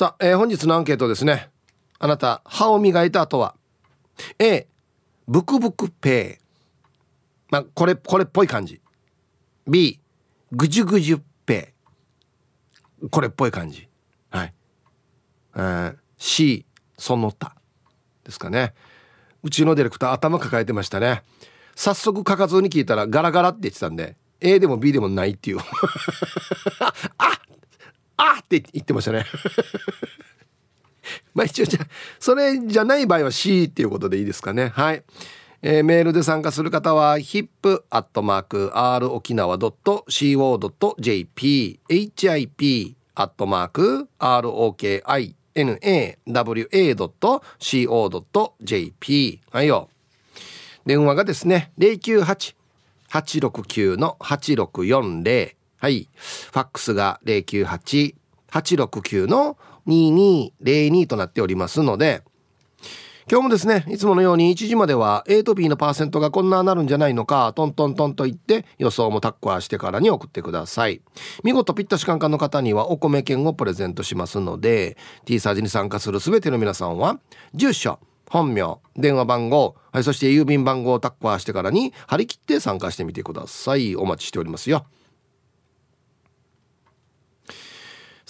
さあ、えー、本日のアンケートですね。あなた歯を磨いた後は？A ブクブクペイまあこれこれっぽい感じ。B ぐじゅぐじゅペイこれっぽい感じ。はい、えー、C その他。ですかね。うちのディレクター頭抱えてましたね。早速書かずに聞いたらガラガラって言ってたんで A でも B でもないっていう。あ あって言ってましたね。まあ一応じゃそれじゃない場合は C っていうことでいいですかね。はい、えー、メールで参加する方は hip.r 沖縄 .co.jp hip アットマーク ROKINAWA.co.jp はいよ。電話がですね098-869の8640はい。ファックスが098 869-2202となっておりますので今日もですねいつものように1時までは A と B のパーセントがこんななるんじゃないのかトントントンと言って予想もタッコアしてからに送ってください。見事ピッタシカンカンの方にはお米券をプレゼントしますので T サージに参加する全ての皆さんは住所本名電話番号、はい、そして郵便番号をタッコアしてからに張り切って参加してみてください。お待ちしておりますよ。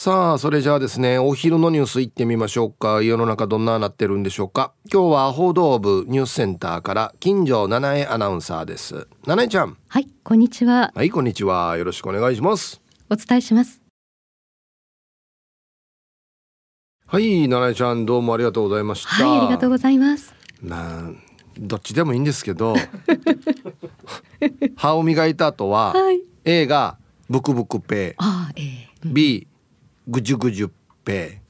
さあそれじゃあですねお昼のニュースいってみましょうか。世の中どんななってるんでしょうか。今日は報道部ニュースセンターから金城七重アナウンサーです。七重ちゃん。はいこんにちは。はいこんにちは。よろしくお願いします。お伝えします。はい七重ちゃんどうもありがとうございました。はいありがとうございます。まあどっちでもいいんですけど 歯を磨いた後は、はい、A がブクブクペあ、えー、うん、B ぐじゅぐじゅペ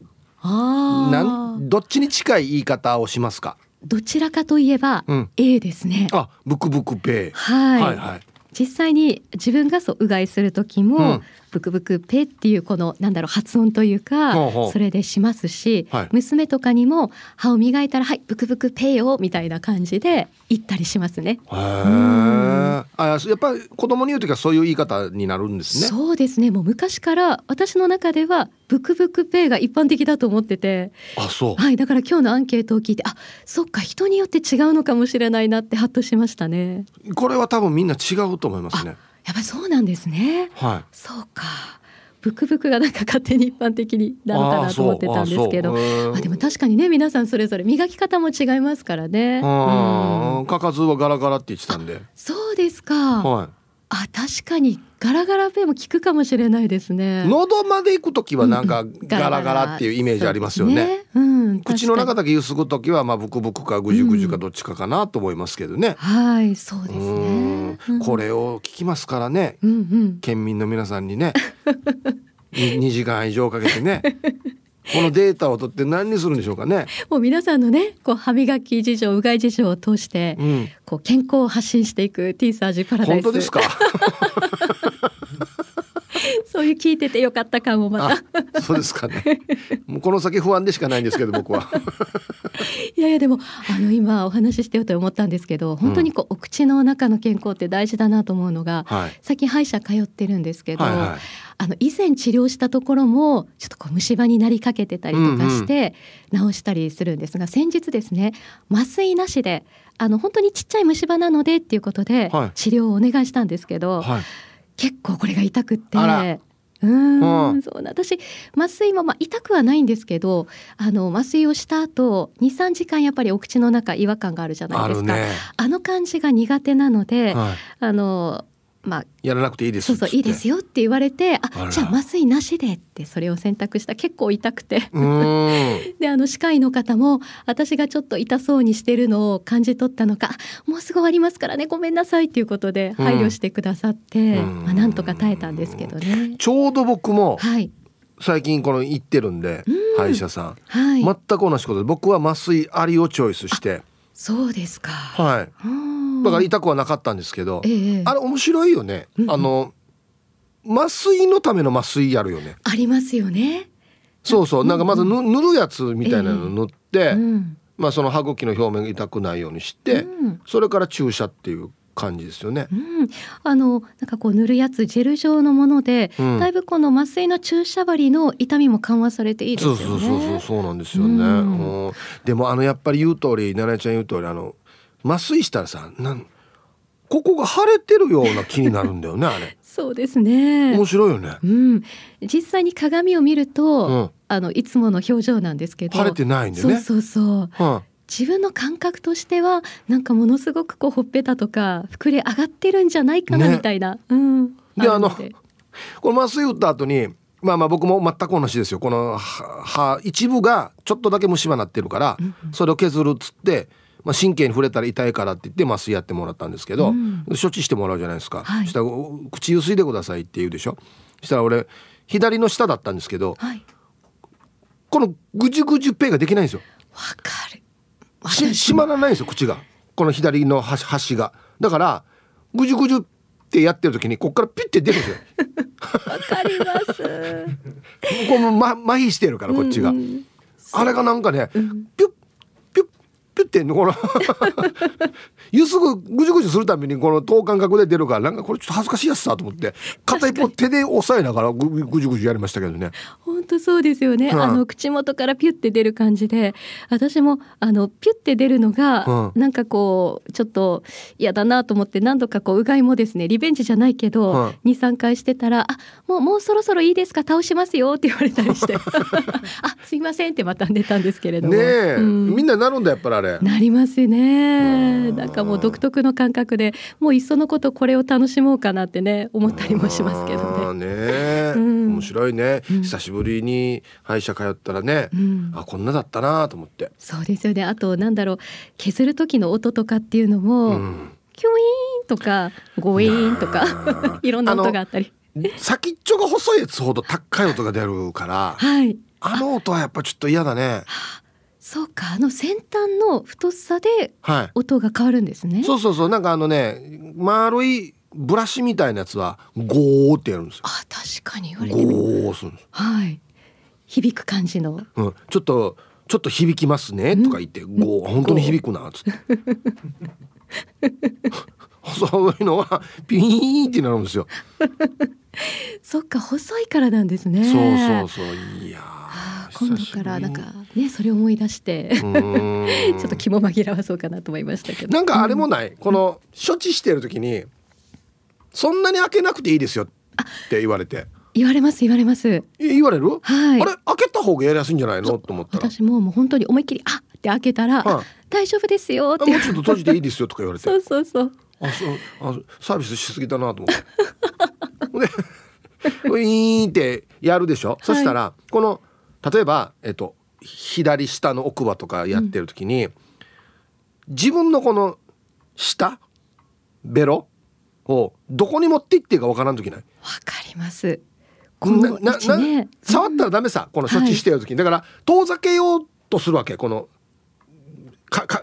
あなんどっちに近い言い方をしますか？どちらかといえば、うん、A ですね。あブクブクペはい、はいはい。実際に自分がそううがいする時も、うん、ブクブクペっていうこのなんだろう発音というかそれでしますし、はい、娘とかにも歯を磨いたらはいブクブクペよみたいな感じで言ったりしますね。へあやっぱり子供に言う時はそういう言い方になるんですね。そうですねもう昔から私の中ではブクブクペイが一般的だと思っててあそうはいだから今日のアンケートを聞いてあそっか人によって違うのかもしれないなってハッとしましたね。これは多分みんな違うと思いますね。やっぱりそうなんですね。はい。そうか。ブクブクがなんか勝手に一般的になのかなと思ってたんですけどあでも確かにね皆さんそれぞれ磨き方も違いますからね。うん、かかずはガラガラって言ってたんで。そうですか。はい。あ確かにガラガラペンも効くかもしれないですね。喉まで行く時はなんかガラガラっていうイメージありますよね。ね、うん、口の中だけゆすぐ時はまあブクブクかぐじゅぐじゅかどっちかかなと思いますけどね、うん、はいそうですね、これを聞きますからね、うんうん、県民の皆さんにね。2, 2時間以上かけてねこのデータを取って何にするんでしょうかね。もう皆さんのね、こう歯磨き事情、うがい事情を通して、うん、こう健康を発信していく T サージパラダイス。本当ですか？そういう聞いててよかった感もまた。そうですかね。もうこの先不安でしかないんですけど僕は。いやいやでもあの今お話ししてよと思ったんですけど本当にこう、お口の中の健康って大事だなと思うのが、はい、最近歯医者通ってるんですけど、はいはい、あの以前治療したところもちょっとこう虫歯になりかけてたりとかして治したりするんですが、うんうん、先日ですね麻酔なしであの本当にちっちゃい虫歯なのでっていうことで治療をお願いしたんですけど、はい、結構これが痛くって。うん。そう私麻酔もまあ痛くはないんですけどあの麻酔をした後23時間やっぱりお口の中違和感があるじゃないですか。あ、ね,、の感じが苦手なので、はい、あのまあ、やらなくていいですそうそういいですよって言われてあじゃあ麻酔なしでってそれを選択した。結構痛くて。であの歯科医の方も私がちょっと痛そうにしてるのを感じ取ったのかもうすぐ終わりますからねごめんなさいっていうことで配慮してくださって、まあ、なんとか耐えたんですけどね。ちょうど僕も、はい。最近この行ってるんで、歯医者さん、はい、全く同じことで僕は麻酔ありをチョイスして。そうですか。はいだから痛くはなかったんですけど、えあれ面白いよね、うん、あの麻酔のための麻酔やるよね。ありますよね。そうそう。なんかまず塗るやつみたいなの塗って、えまあその歯茎の表面が痛くないようにして、うん、それから注射っていう感じですよね。うん、あのなんかこう塗るやつジェル状のもので、うん、だいぶこの麻酔の注射針の痛みも緩和されていいですよね。そうそうそうそうなんですよね。うん、でもあのやっぱり言う通り奈々ちゃん言う通りあの麻酔したらさなんここが腫れてるような気になるんだよねあれ。そうですね。面白いよね。うん、実際に鏡を見ると、うん、あのいつもの表情なんですけど。腫れてないんでね。そうそうそう。うん自分の感覚としてはなんかものすごくこうほっぺたとか膨れ上がってるんじゃないかなみたいな。ね、うん、であの この麻酔打った後にまあまあ僕も全く同じですよこの歯一部がちょっとだけ虫歯なってるから、それを削るっつって、まあ、神経に触れたら痛いからって言って麻酔やってもらったんですけど、うん、処置してもらうじゃないですか、はい、したら「口ゆすいでください」って言うでしょ。したら俺左の下だったんですけど、はい、このぐじゅぐじゅペイができないんですよ。わかる。し閉まらないんですよ口が。この左の端が。だからぐじゅぐじゅってやってる時にこっからピッて出るんですよ。わかります。この、ま、麻痺してるからこっちが、うんうん、あれがなんかね、うん、ピュッ作ってんの？かなゆすぐぐじゅぐじゅするためにこの等間隔で出るからなんかこれちょっと恥ずかしいやつさと思って 片一方手で押さえながらぐぐじゅぐじゅやりましたけどね。本当そうですよね、うん、あの口元からピュって出る感じで私もあのピュって出るのが、うん、なんかこうちょっと嫌だなと思って何度かこううがいもですねリベンジじゃないけど、うん、23回してたら「あもうもうそろそろいいですか？倒しますよ」って言われたりして「あすいません」ってまた出たんですけれども。ねえ、うん、みんななるんだやっぱりあれ。なりますね。なん。かもう独特の感覚でもういっそのことこれを楽しもうかなってね思ったりもしますけどね。ね、うん、面白いね、うん、久しぶりに歯医者通ったらね、うん、あこんなだったなと思って。そうですよね。あとなんだろう削る時の音とかっていうのも、キュイーンとかゴイーンとか いろんな音があったり。先っちょが細いやつほど高い音が出るから、はい、あの音はやっぱちょっと嫌だね。そうかあの先端の太さで音が変わるんですね、はい、そうそうそうなんかあのね丸いブラシみたいなやつはゴーってやるんですよ。あ確かに言われてみゴーするんですはい。響く感じの、うん、ちょっとちょっと響きますねとか言って、うん、ゴー本当に響くなっつって。細いのはピーンってなるんですよ。そっか細いからなんですね。そうそうそういや今度からなんかねそれを思い出して ちょっと気も紛らわそうかなと思いましたけど。なんかあれもない、うん、この処置してる時にそんなに開けなくていいですよって言われて。言われます言われます。言われる、はい、あれ開けた方がやりやすいんじゃないの？と思った私ももう本当に思いっきりあっ！て開けたら、は大丈夫ですよって。もうちょっと閉じていいですよとか言われて。そうそうそう。あそうあサービスしすぎだなと思って。で ウィーンってやるでしょ、はい、そしたらこの例えば、えっと、左下の奥歯とかやってる時に、うん、自分のこの下ベロをどこに持っていっていいかわからん時ない。わかります。ななな触ったらダメさ、この処置してる時に、だから遠ざけようとするわけこのかか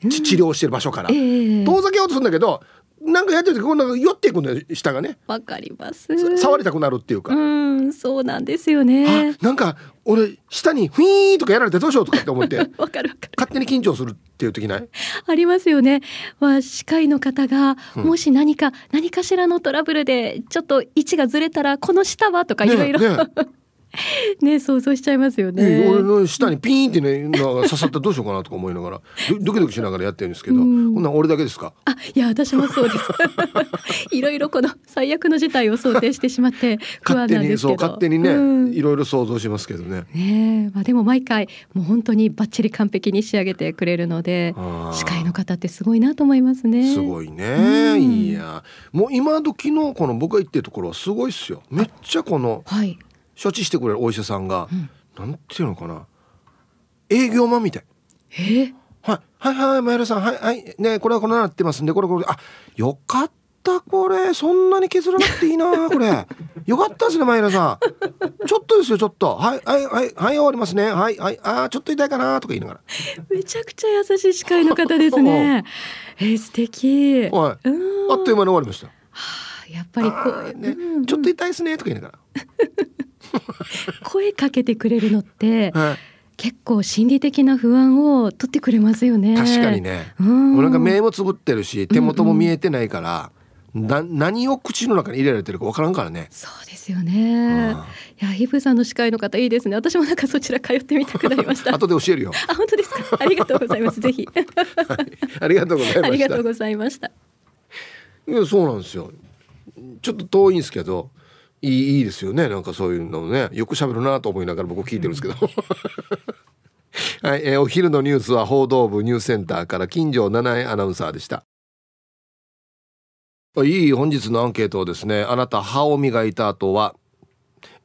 治療してる場所から、うんえー、遠ざけようとするんだけどなんかやってる時こんな寄っていくんだよ下がね。わかります。触りたくなるっていうか。うんそうなんですよね。なんか俺下にフィーンとかやられてどうしようとかって思って。わかるわかる。勝手に緊張するっていう時ない？ありますよね、まあ、歯科医の方がもし何か、うん、何かしらのトラブルでちょっと位置がずれたらこの下はとかいろいろ。ね 想像しちゃいますよね、俺の下にピーンってね刺さったらどうしようかなとか思いながらドキドキしながらやってるんですけど、こんな俺だけですか？あいや私もそうです。いろいろこの最悪の事態を想定してしまって不安なんですけど。勝手にね、うん、いろいろ想像しますけどね。ねまあでも毎回もう本当にバッチリ完璧に仕上げてくれるので司会の方ってすごいなと思いますね。すごいね、うん、いや。もう今時のこの僕が言ってるところはすごいっすよ。めっちゃこの、はい処置してくれるお医者さんが、うん、なんていうのかな。営業マンみたい。え？はい、はいはい前田さん。はいはい。ねこれはこのなってますんでこれこれ。あよかったこれ。そんなに削らなくていいなこれ。よかったですね前田さん。ちょっとですよちょっと。はいはいはいはい終わりますね。はいはい。あちょっと痛いかなとか言いながら。めちゃくちゃ優しい司会の方ですね。えー、素敵。はい。あっという間に終わりました。はあやっぱりこう、ね、うんうん、ちょっと痛いですねとか言いながら声かけてくれるのって、はい、結構心理的な不安を取ってくれますよね。確かにね、うん、なんか目もつぶってるし手元も見えてないから、うんうん、な何を口の中に入れられてるか分からんからね。そうですよね、いやヒブさんの司会の方いいですね。私もなんかそちら通ってみたくなりました。後で教えるよ。あ本当ですか？ありがとうございます。ぜひ、はい、ありがとうございました。ありがとうございました。いやそうなんですよ。ちょっと遠いんですけどいいいいですよね。なんかそういうのね。よく喋るなと思いながら僕聞いてるんですけど。はい、えー、お昼のニュースは報道部ニュースセンターから金城七重アナウンサーでした。いい本日のアンケートをですね。あなた歯を磨いた後は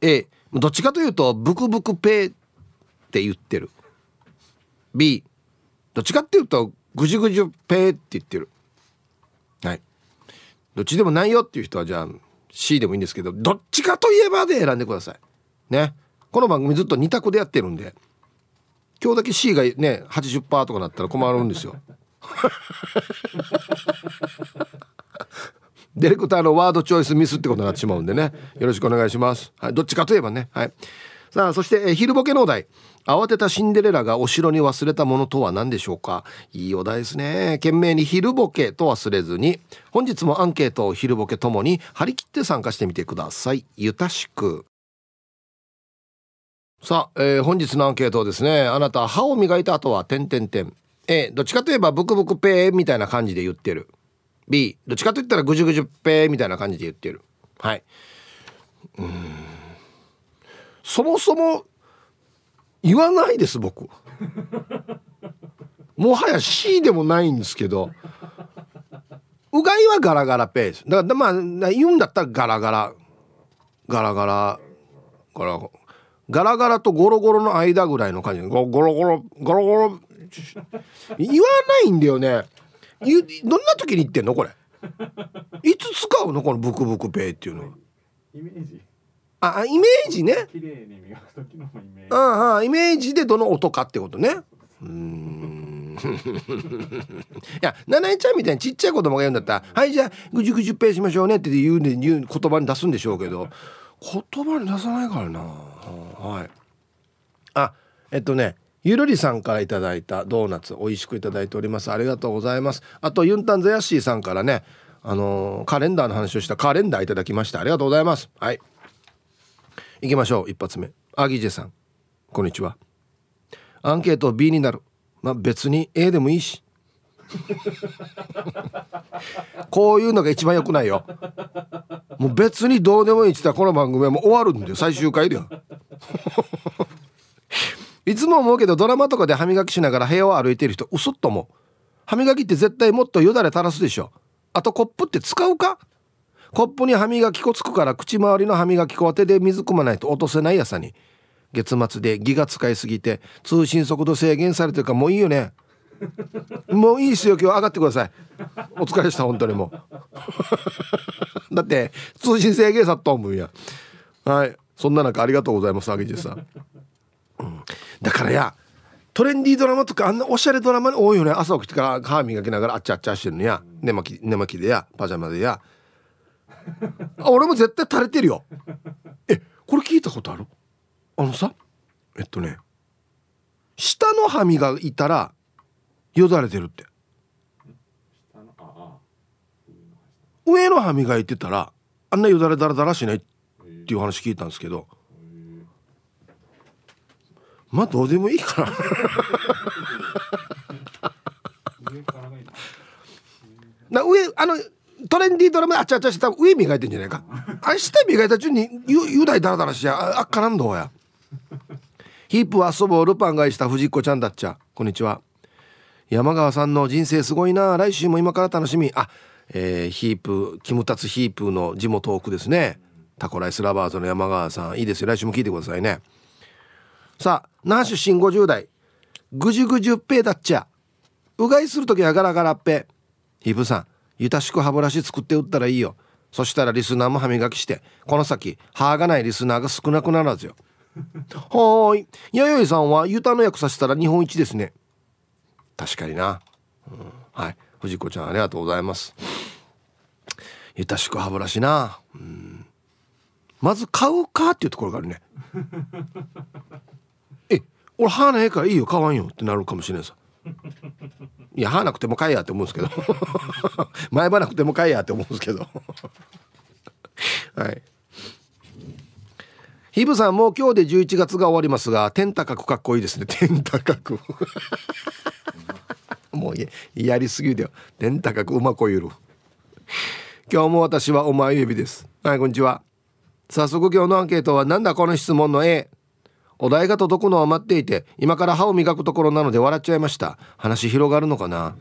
A どっちかというとブクブクペーって言ってる。B どっちかっていうとぐじゅぐじゅペーって言ってる。はい。どっちでもないよっていう人はじゃあ C でもいいんですけどどっちかといえばで選んでください。ね。この番組ずっと2択でやってるんで。今日だけ C がね80%とかなったら困るんですよ。ディレクターのワードチョイスミスってことになってしまうんでね。よろしくお願いします、はい、どっちかといえばね。はい。さあそして、え昼ボケのお題。慌てたシンデレラがお城に忘れたものとは何でしょうか？いいお題ですね。懸命に昼ボケと忘れずに。本日もアンケートを昼ボケともに張り切って参加してみてください。ゆたしく。さあ、えー、本日のアンケートですね。あなた歯を磨いた後は点点点。A どっちかといえばブクブクペーみたいな感じで言ってる。B どっちかといったらぐじゅぐじゅペーみたいな感じで言ってる。はい。うん。そもそも言わないです僕。もはや C でもないんですけど。うがいはガラガラペース。だからまあ言うんだったらガラガラ。ガラガラ。ガラガラガラとゴロゴロの間ぐらいの感じ。ゴゴロゴロゴロゴロ。言わないんだよね。どんな時に言ってんのこれ？いつ使うのこのブクブクペイっていうのは？イメージ。あイメージね。綺麗に磨く時のイメージ。ああイメージでどの音かってことね。うん。いや七重ちゃんみたいにちっちゃい子供が言うんだったら「はいじゃあぐじゅぐじゅペイしましょうね」って言う言う言葉に出すんでしょうけど言葉に出さないからなはいあえっとねゆるりさんからいただいたドーナツ美味しくいただいておりますありがとうございますあとユンタンザヤッシーさんからねあのー、カレンダーの話をしたカレンダーいただきましたありがとうございますはい行きましょう。一発目。アギジェさん。こんにちは。アンケート B になる。まあ別に A でもいいし。こういうのが一番良くないよ。もう別にどうでもいいって言ったらこの番組はもう終わるんだよ。最終回でよ。いつも思うけどドラマとかで歯磨きしながら部屋を歩いてる人嘘っと思う。歯磨きって絶対もっとよだれ垂らすでしょ。あとコップって使うか？コップに歯磨き粉つくから口周りの歯磨き粉は手で水汲まないと落とせないやさに。月末でギガ使いすぎて通信速度制限されてるからもういいよね。もういいですよ今日上がってください。お疲れした本当にもう。だって通信制限さっと思うや。はい。そんな中ありがとうございますあげじさん、うん、だからやトレンディードラマとかあんなおしゃれドラマに多いよね。朝起きてから歯磨きながらあっちゃあっちゃしてるのや。寝巻き寝巻きでや。パジャマでや。あ俺も絶対垂れてるよ。えこれ聞いたことある？あのさえっとね下の歯磨いたらよだれてるって。上の歯磨いてたらあんなよだれだらだらしないっていう話聞いたんですけど。まあどうでもいいかなな上あのトレンディードラマあちゃあちゃして上磨いてんじゃないか。あ下磨いた順に雄大だらだらしやあっからんどうや。ヒープは遊ぼうルパンがいした藤子ちゃんだっちゃ。こんにちは。山川さんの人生すごいな。来週も今から楽しみ。あえー、ヒープキムタツヒープの地元奥ですね。タコライスラバーズの山川さん。いいですよ。来週も聞いてくださいね。さあ那覇出身50代。ぐじゅぐじゅっぺだっちゃ。うがいする時はガラガラっぺ。ヒープさんゆたしく歯ブラシ作って売ったらいいよ。そしたらリスナーも歯磨きしてこの先歯がないリスナーが少なくなるはずよ。はーい。弥生さんはユタの役させたら日本一ですね。確かにな、うん、はい。藤子ちゃんありがとうございます。ゆたしく歯ブラシな、うん、まず買うかっていうところがあるね。え俺歯ないからいいよ。買わんよってなるかもしれんさ。いや歯なくても買えやって思うんですけど。前歯なくても買えやって思うんですけど。はい。ヒブさんもう今日で11月が終わりますが天高くかっこいいですね。天高く。もうやりすぎだよ。天高くうまこゆる。今日も私はお前指です。はいこんにちは。早速今日のアンケートはなんだこの質問の A お題が届くのは待っていて今から歯を磨くところなので笑っちゃいました。話広がるのかな？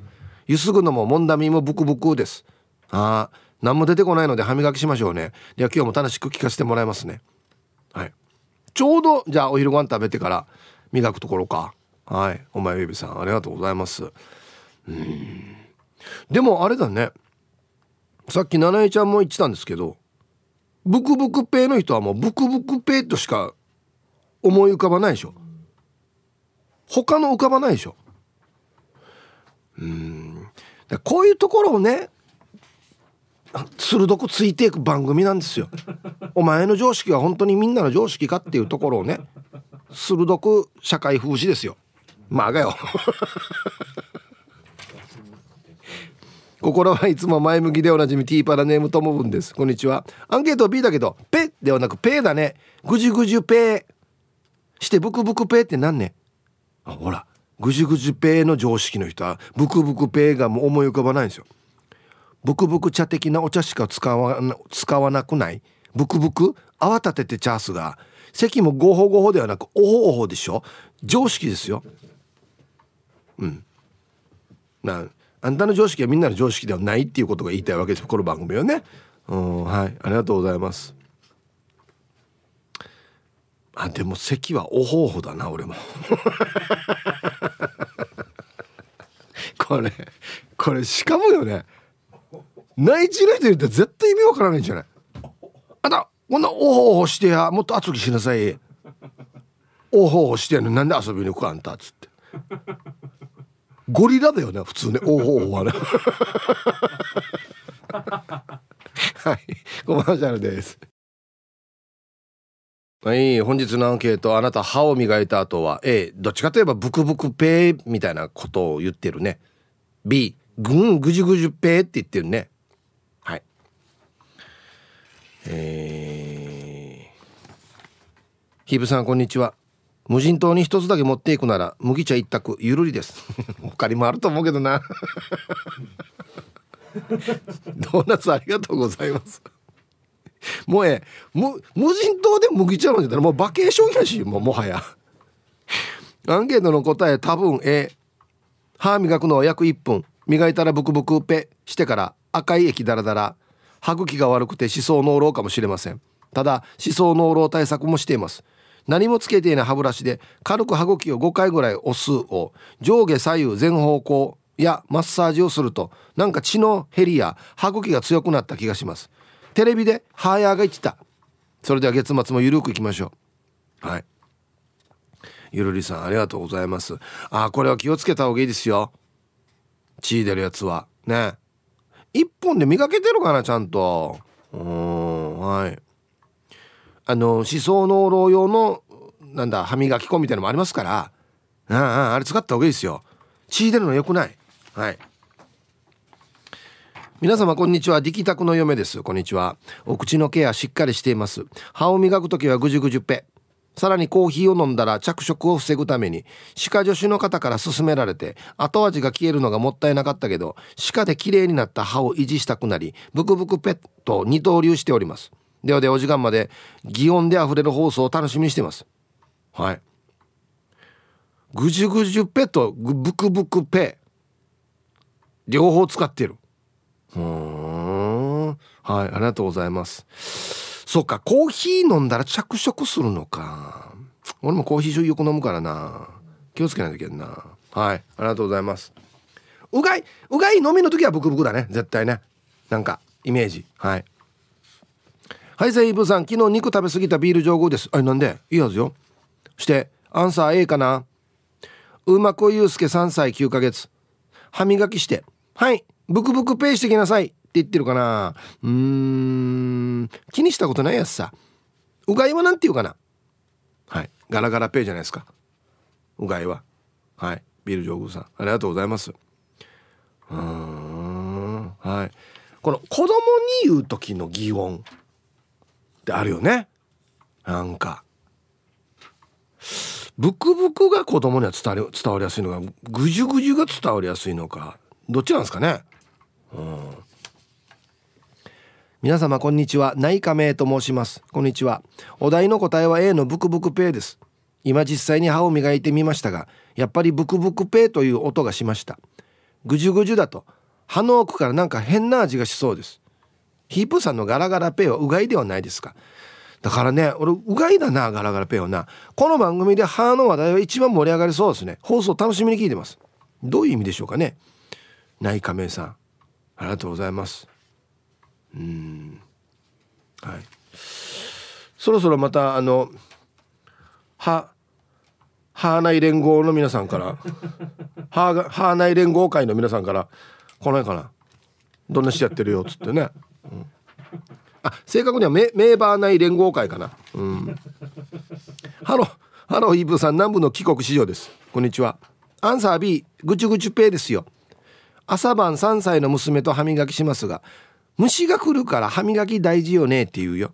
ゆすぐのももんだみもブクブクです。ああ何も出てこないので歯磨きしましょうね。では今日も楽しく聞かせてもらいますね。はい。ちょうどじゃあお昼ご飯食べてから磨くところか。はい。お前ベビーさんありがとうございます。うん。でもあれだね。さっき七重ちゃんも言ってたんですけどブクブクペイの人はもうブクブクペイとしか思い浮かばないでしょ。他の浮かばないでしょ。うん。こういうところをね鋭くついていく番組なんですよ。お前の常識は本当にみんなの常識かっていうところをね鋭く社会風刺ですよ。まあがよ心はいつも前向きでおなじみティーパラネームともぶんです。こんにちは。アンケート B だけどペではなくペだね。ぐじゅぐじゅペしてブクブクペーってなんねあほらぐじぐじゅペの常識の人はブクブクペがもう思い浮かばないんですよ。ブクブク茶的なお茶しか使わ使わなくない？ブクブク？泡立ててチャースが席もゴホゴホではなくオホオホでしょ？常識ですよ。うん。なあんたの常識はみんなの常識ではないっていうことが言いたいわけですこの番組はね。うんはい。ありがとうございます。あでも席はオホオホだな俺も。これこれしかもよね。内地の人言ったら絶対意味わからないんじゃない？あたこんなおほおほしてやもっと熱くしなさい。おほおほしてやのなんで遊びに行くあんたっつって。ゴリラだよね普通ね。おほおほはね。はい。コマーシャルです。はい本日のアンケートあなた歯を磨いた後は A どっちかといえばブクブクペーみたいなことを言ってるね。B ぐんぐじゅぐじゅペーって言ってるね。はい。えー、ヒブさんこんにちは。無人島に一つだけ持っていくなら麦茶一択ゆるりです。他にもあると思うけどな。ドーナツありがとうございます。もうえ無人島で麦茶飲んでたらもうバケーションやしもうもはや。アンケートの答え多分 A 歯磨くのは約1分。磨いたらブクブクペしてから赤い液ダラダラ歯茎が悪くて歯槽膿漏かもしれません。ただ歯槽膿漏対策もしています。何もつけていない歯ブラシで軽く歯茎を5回ぐらい押すを上下左右全方向やマッサージをするとなんか血の減りや歯茎が強くなった気がします。テレビでハーヤーが言ってた。それでは月末もゆるくいきましょう。はい。ゆるりさんありがとうございます。あこれは気をつけた方がいいですよ。血出るやつは。ね。一本で磨けてるかなちゃんと。うんはい。あの思想の老用のなんだ歯磨き粉みたいのもありますから。あああれ使った方がいいですよ。血出るのよくない。はい。皆様こんにちは。力宅の嫁です。こんにちは。お口のケアしっかりしています。歯を磨く時はぐじゅぐじゅぺ。さらにコーヒーを飲んだら着色を防ぐために歯科助手の方から勧められて後味が消えるのがもったいなかったけど歯科で綺麗になった歯を維持したくなりブクブクペット二刀流しております。ではでお時間まで擬音であふれる放送を楽しみにしています。はい。ぐじゅぐじゅペットブクブクペ。両方使ってる。うん。はいありがとうございます。そうかコーヒー飲んだら着色するのか。俺もコーヒーよく飲むからな。気をつけないといけんな。はいありがとうございます。うがいうがい飲みの時はブクブクだね。絶対ね。なんかイメージ。はい。はいセイブさん。昨日肉食べ過ぎたビール上手です。あなんで？いいはずよ。してアンサー A かな。うまこゆうすけ3歳9ヶ月。歯磨きして。はい。ブクブクペイしてきなさいって言ってるかな。うーん。気にしたことないやつさ。うがいはなんて言うかな。はい。ガラガラペイじゃないですか。うがいは。はい。ビール上宮さん。ありがとうございます。うん。はい。この子供に言う時の擬音ってあるよね。なんか。ブクブクが子供には伝わり伝わりやすいのかぐじゅぐじゅが伝わりやすいのかどっちなんですかね。うん。皆様こんにちは。内科名と申します。こんにちは。お題の答えは A のブクブクペイです。今実際に歯を磨いてみましたがやっぱりブクブクペイという音がしました。ぐじゅぐじゅだと歯の奥からなんか変な味がしそうです。ヒープさんのガラガラペイはうがいではないですか。だからね俺うがいだなガラガラペイはな。この番組で歯の話題は一番盛り上がりそうですね。放送楽しみに聞いてます。どういう意味でしょうかね。内科名さん。ありがとうございます。うん。はい。そろそろまたあのはハーナイ連合の皆さんから ハーハーナイ連合会の皆さんから来ないかな。どんなしやってるよっつってね、うん、あ正確にはメメーバー内連合会かな。うん。ハロハロイブさん南部の帰国子女です。こんにちは。アンサー B ぐちゅぐちゅペイですよ。朝晩3歳の娘と歯磨きしますが虫が来るから歯磨き大事よねって言うよ。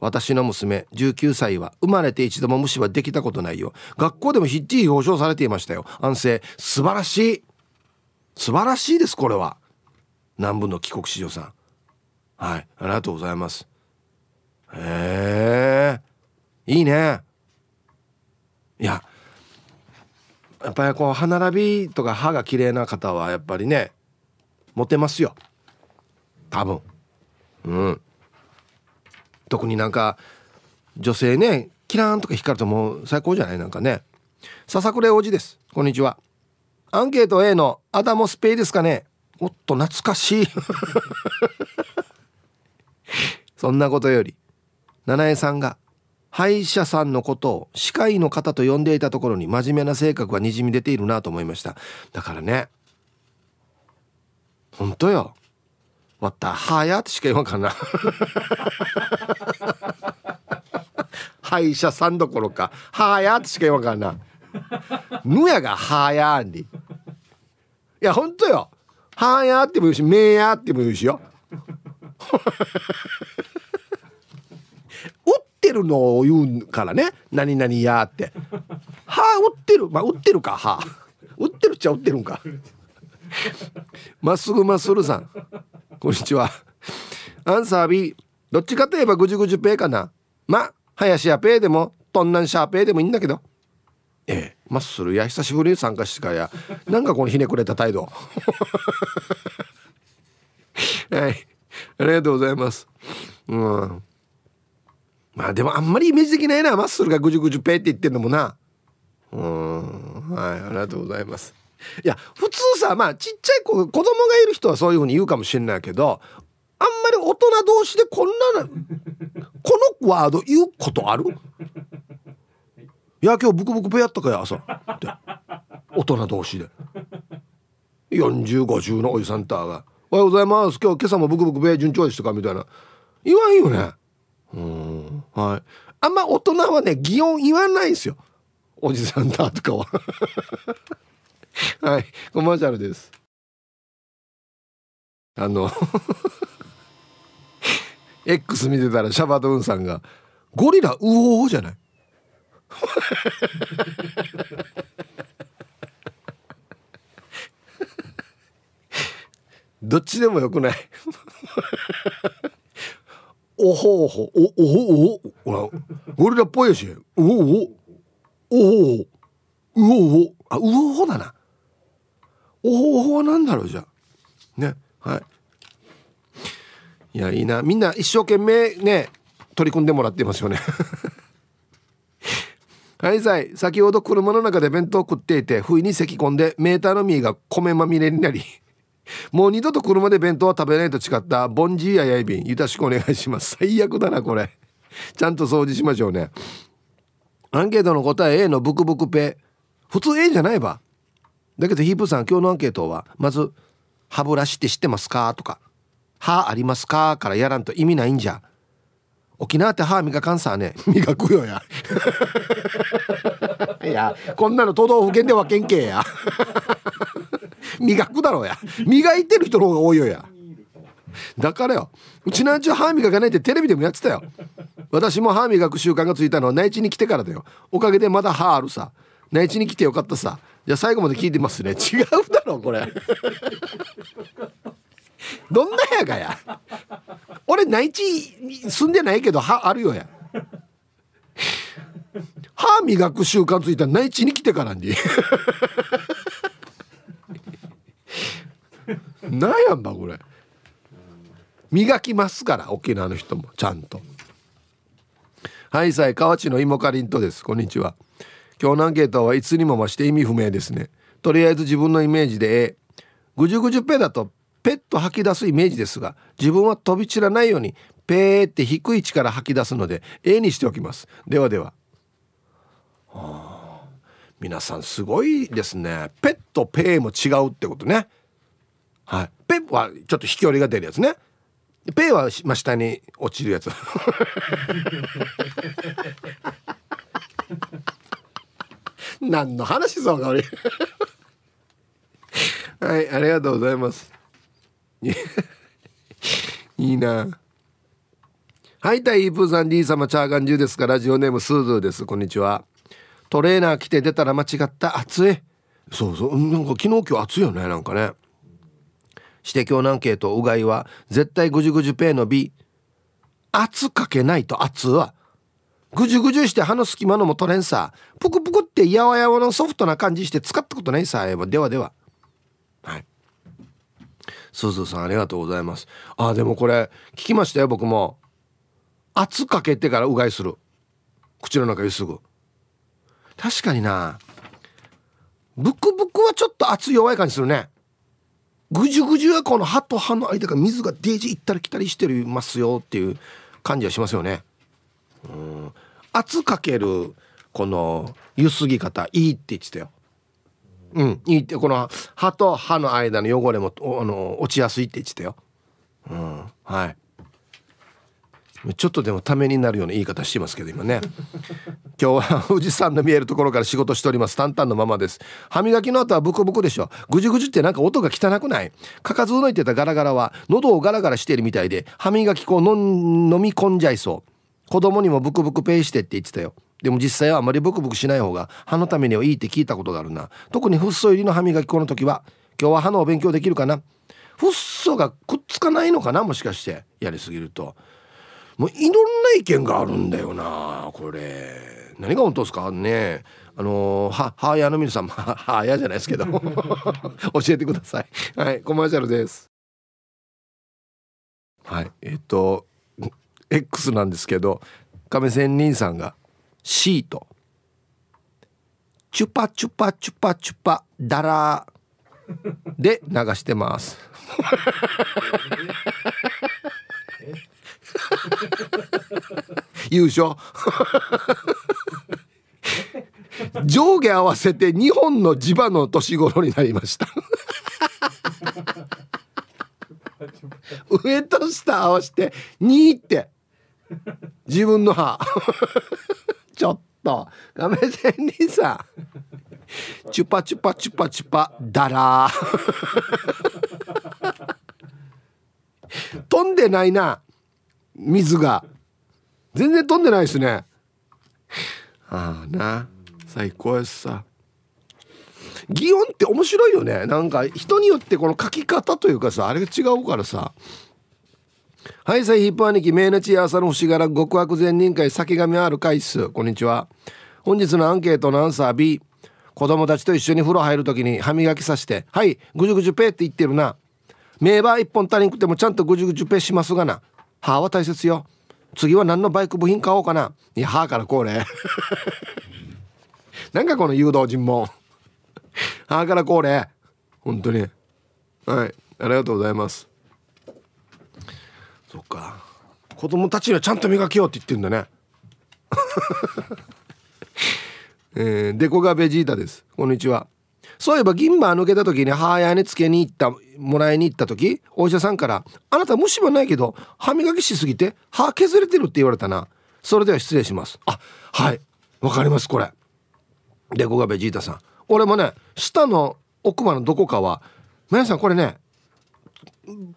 私の娘19歳は生まれて一度も虫はできたことないよ。学校でもひっちり表彰されていましたよ。安静。素晴らしい。素晴らしいですこれは。南部の帰国子女さん。はい。ありがとうございます。へえ。いいね。いややっぱりこう歯並びとか歯が綺麗な方はやっぱりねモテますよ。多分。うん。特になんか女性ねキラーンとか光るともう最高じゃない？なんかね。笹倉おじです。こんにちは。アンケート A のアダモスペイですかね？おっと懐かしい。そんなことより七重さんが歯医者さんのことを歯科医の方と呼んでいたところに真面目な性格がにじみ出ているなと思いました。だからね本当よ。わった。はやってしか言わんかな。歯医者さんどころか。はやってしか言わんかな。ぬやがはやんりいやほんとよ。はやっても言うしめやっても言うしよ。ってるのを言うからね。何々やって。は売ってる。まあ売ってるかは売ってるっちゃ売ってるんか。まっすぐまっすぐさん。こんにちは。アンサー B どっちかといえばぐじゅぐじゅペイかな。まあ林やペイでもトンナンシャーペイでもいいんだけど。ええマッスルや。久しぶりに参加してからや。なんかこのひねくれた態度。はい。ありがとうございます。うん。まあでもあんまりイメージできないな。マッスルがぐじゅぐじゅペって言ってんのもな。うん。はい。ありがとうございます。いや普通さまあちっちゃい子子供がいる人はそういうふうに言うかもしれないけどあんまり大人同士でこんなのこのワード言うことある？いや今日ブクブクペやったかや朝って。大人同士で。4050のおじさんとが「おはようございます。今日今朝もブクブクペ順調でしたか?」みたいな。言わんよね。うん。はい。あんま大人はね擬音言わないんですよ。おじさんだとかは。はい。コマーシャルです。あの X 見てたらシャバドゥンさんが「ゴリラウオーじゃない? 」どっちでもよくない？おほおほおおほおほらゴリラっぽいし。おおおおおおおあうおほだな。おおはなんだろうじゃねはい。いやいいな。みんな一生懸命ね取り組んでもらってますよね。はいさい。先ほど車の中で弁当食っていて不意に咳込んでメーターの実が米まみれになり。もう二度と車で弁当は食べないと誓った。ボンジーややいびんよろしくお願いします。最悪だなこれ。ちゃんと掃除しましょうね。アンケートの答え A のブクブクペ。普通 A じゃないばだけどヒープさん今日のアンケートはまず「歯ブラシって知ってますか?」とか「歯ありますか?」からやらんと意味ないんじゃ。沖縄って歯磨かんさね。磨くよや。いやこんなの都道府県で分けんけや磨くだろうや。磨いてる人の方が多いよや。だからよ。うちなんちゅう歯磨かないってテレビでもやってたよ。私も歯磨く習慣がついたのは内地に来てからだよ。おかげでまだ歯あるさ。内地に来てよかったさ。じゃあ最後まで聞いてますね。違うだろこれ。どんなやがや。俺内地に住んでないけど歯あるよや。歯磨く習慣ついたら内地に来てからに。何やんばこれ。磨きますから沖縄の人もちゃんと。はいさい河内の芋かりんとです。こんにちは。今日のアンケートはいつにも増して意味不明ですね。とりあえず自分のイメージでぐじゅぐじゅペだとペッと吐き出すイメージですが自分は飛び散らないようにペーって低い位置から吐き出すので A にしておきます。ではでは、はあ、皆さんすごいですね。ペッとペーも違うってことね。はい。ペはちょっと飛距離が出るやつね。ペイは真下に落ちるやつ。何の話そうか俺はいありがとうございます。いいな。はいタイープーさん D 様チャーガンジュですかラジオネームスーズーです。こんにちは。トレーナー来て出たら間違った。暑い。そうそう。なんか昨日今日暑いよねなんかね。指摘のアンケートうがいは絶対ぐじゅぐじゅペーの B 圧かけないと圧は。ぐじゅぐじゅして歯の隙間のも取れんさ。ぷくぷくってやわやわのソフトな感じして使ったことないさ。ではでは。はい。すずさんありがとうございます。あでもこれ聞きましたよ僕も。圧かけてからうがいする。口の中ゆすぐ。確かにな。ブクブクはちょっと圧弱い感じするね。ぐじゅぐじゅはこの歯と歯の間が水がデージ行ったり来たりしてますよっていう感じはしますよね。うん圧かけるこのゆすぎ方いいって言ってたよ。うん、いいってこの歯と歯の間の汚れもあの落ちやすいって言ってたよ。うん、はい。ちょっとでもためになるような言い方してますけど今ね。今日は富士山の見えるところから仕事しております。淡々のままです。歯磨きの後はブクブクでしょ。ぐじゅぐじゅってなんか音が汚くない。かかずのいてたガラガラは喉をガラガラしているみたいで歯磨き粉を飲み込んじゃいそう。子供にもブクブクペイしてって言ってたよ。でも実際はあまりブクブクしない方が歯のためにはいいって聞いたことがあるな。特にフッ素入りの歯磨き粉の時は今日は歯のお勉強できるかな。フッ素がくっつかないのかなもしかして。やりすぎると。もういろんな意見があるんだよなこれ。何が本当ですか？ねあのは母親の皆さん母親じゃないですけど。教えてください。はいコマーシャルです。はいえっと X なんですけど亀仙人さんがシート。チュパチュパチュパチュパダラで流してます。優勝上下合わせて2本の磁場の年頃になりました。上と下合わせて2って。自分の歯。ちょっと。亀仙人さん。チュパチュパチュパチュパ。ダラ飛んでないな。水が。全然飛んでないですね。ああな。最高やしさ。擬音って面白いよね。なんか人によってこの書き方というかさあれが違うからさ。はいさいヒップ兄貴命日朝の星柄極悪善人会先神ある回数こんにちは。本日のアンケートのアンサー B 子供たちと一緒に風呂入る時に歯磨きさして「はいぐじゅぐじゅペーって言ってるな」名場一本足りんくてもちゃんとぐじゅぐじゅペしますがな歯は大切よ。次は何のバイク部品買おうかな。いや歯からこれ なんかこの誘導尋問。歯からこれ本当に。はい。ありがとうございます。そっか。子供たちにはちゃんと磨きようって言ってるんだね。えー、デコがベジータです。こんにちは。そういえば銀歯抜けた時に母親につけに行ったもらいに行った時お医者さんから「あなた虫歯ないけど歯磨きしすぎて歯削れてる」って言われたな。それでは失礼します。あはい。わかりますこれ。でこがベジータさん。俺もね下の奥歯のどこかは皆さんこれね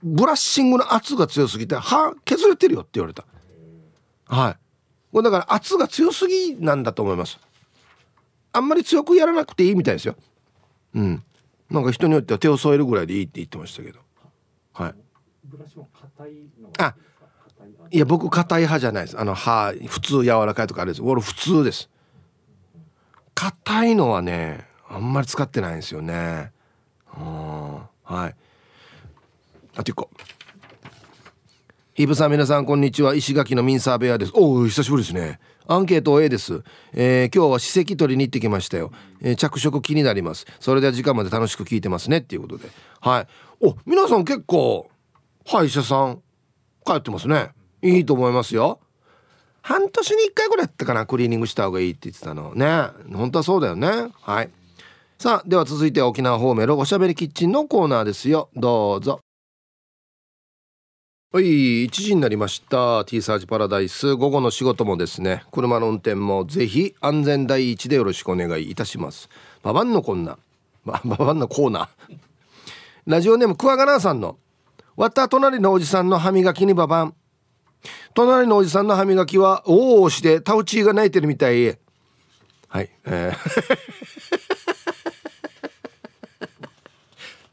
ブラッシングの圧が強すぎて歯削れてるよって言われた。はい。これだから圧が強すぎなんだと思います。あんまり強くやらなくていいみたいですよ。うん。なんか人によっては手を添えるぐらいでいいって言ってましたけど。はい。あいや僕硬い派じゃないです。あの歯普通柔らかいとかあれです俺普通です。硬いのはねあんまり使ってないんですよね。はい。あと1個。ヒープさん皆さんこんにちは。石垣のミンサーベアです。おお久しぶりですねアンケート A です、えー、今日は歯石取りに行ってきましたよ、えー、着色気になります。それでは時間まで楽しく聞いてますねっていうことで。はい。お皆さん結構歯医者さん通ってますね。いいと思いますよ。半年に1回ぐらいやったかなクリーニングした方がいいって言ってたの。ね。本当はそうだよね。はい。さあでは続いて沖縄方面のおしゃべりキッチンのコーナーですよ。どうぞ。はい1時になりました。T サージパラダイス。午後の仕事もですね。車の運転もぜひ安全第一でよろしくお願いいたします。ババンのこんな。ババンのコーナー。ラジオネームクワガナーさんの。割った隣のおじさんの歯磨きにババン。隣のおじさんの歯磨きはおおしてタウチーが泣いてるみたいはいえー。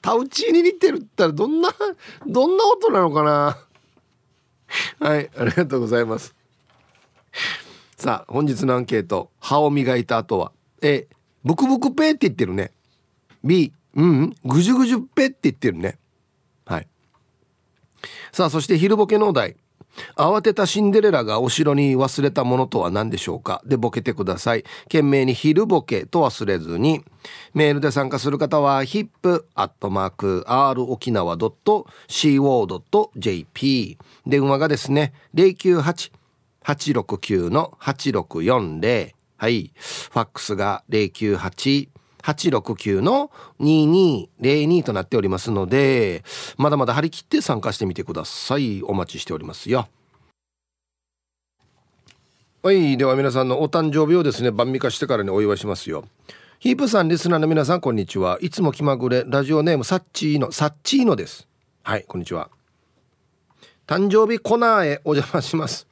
タウチーに似てるったらどんなどんな音なのかな はいありがとうございます。さあ本日のアンケート歯を磨いた後は。A ブクブクペーって言ってるね。B うんぐじゅぐじゅペって言ってるね。はい。さあそして昼ボケのお題。慌てたシンデレラがお城に忘れたものとは何でしょうか？でボケてください。懸命に昼ボケと忘れずに。メールで参加する方は hip.r 沖縄 .co.jp 電話がですね098-869-8640はい。ファックスが098 869の2202となっておりますので、まだまだ張り切って参加してみてください。お待ちしておりますよ。はい。では皆さんのお誕生日をですね、晩味化してからにお祝いしますよ。ヒープさん、リスナーの皆さん、こんにちは。いつも気まぐれ、ラジオネーム、サッチーノ、サッチーノです。はい、こんにちは。誕生日コナーへお邪魔します。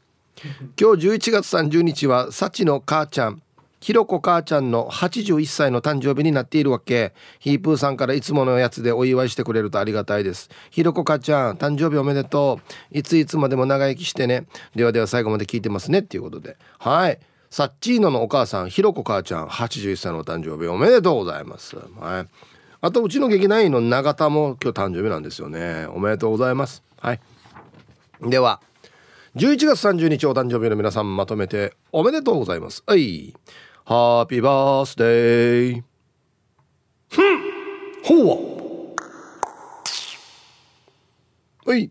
今日11月30日は、サチの母ちゃん、ひろこ母ちゃんの81歳の誕生日になっているわけ。ヒープーさんからいつものやつでお祝いしてくれるとありがたいです。ひろこ母ちゃん、誕生日おめでとう。いついつまでも長生きしてね。ではでは最後まで聞いてますね。っていうことで。はい。サッチーノのお母さん、ひろこ母ちゃん、81歳の誕生日おめでとうございます。はい。あと、うちの劇団員の永田も今日誕生日なんですよね。おめでとうございます。はい。では、11月30日お誕生日の皆さんまとめておめでとうございます。はい。ハッピーバースデー。ふんほうはい。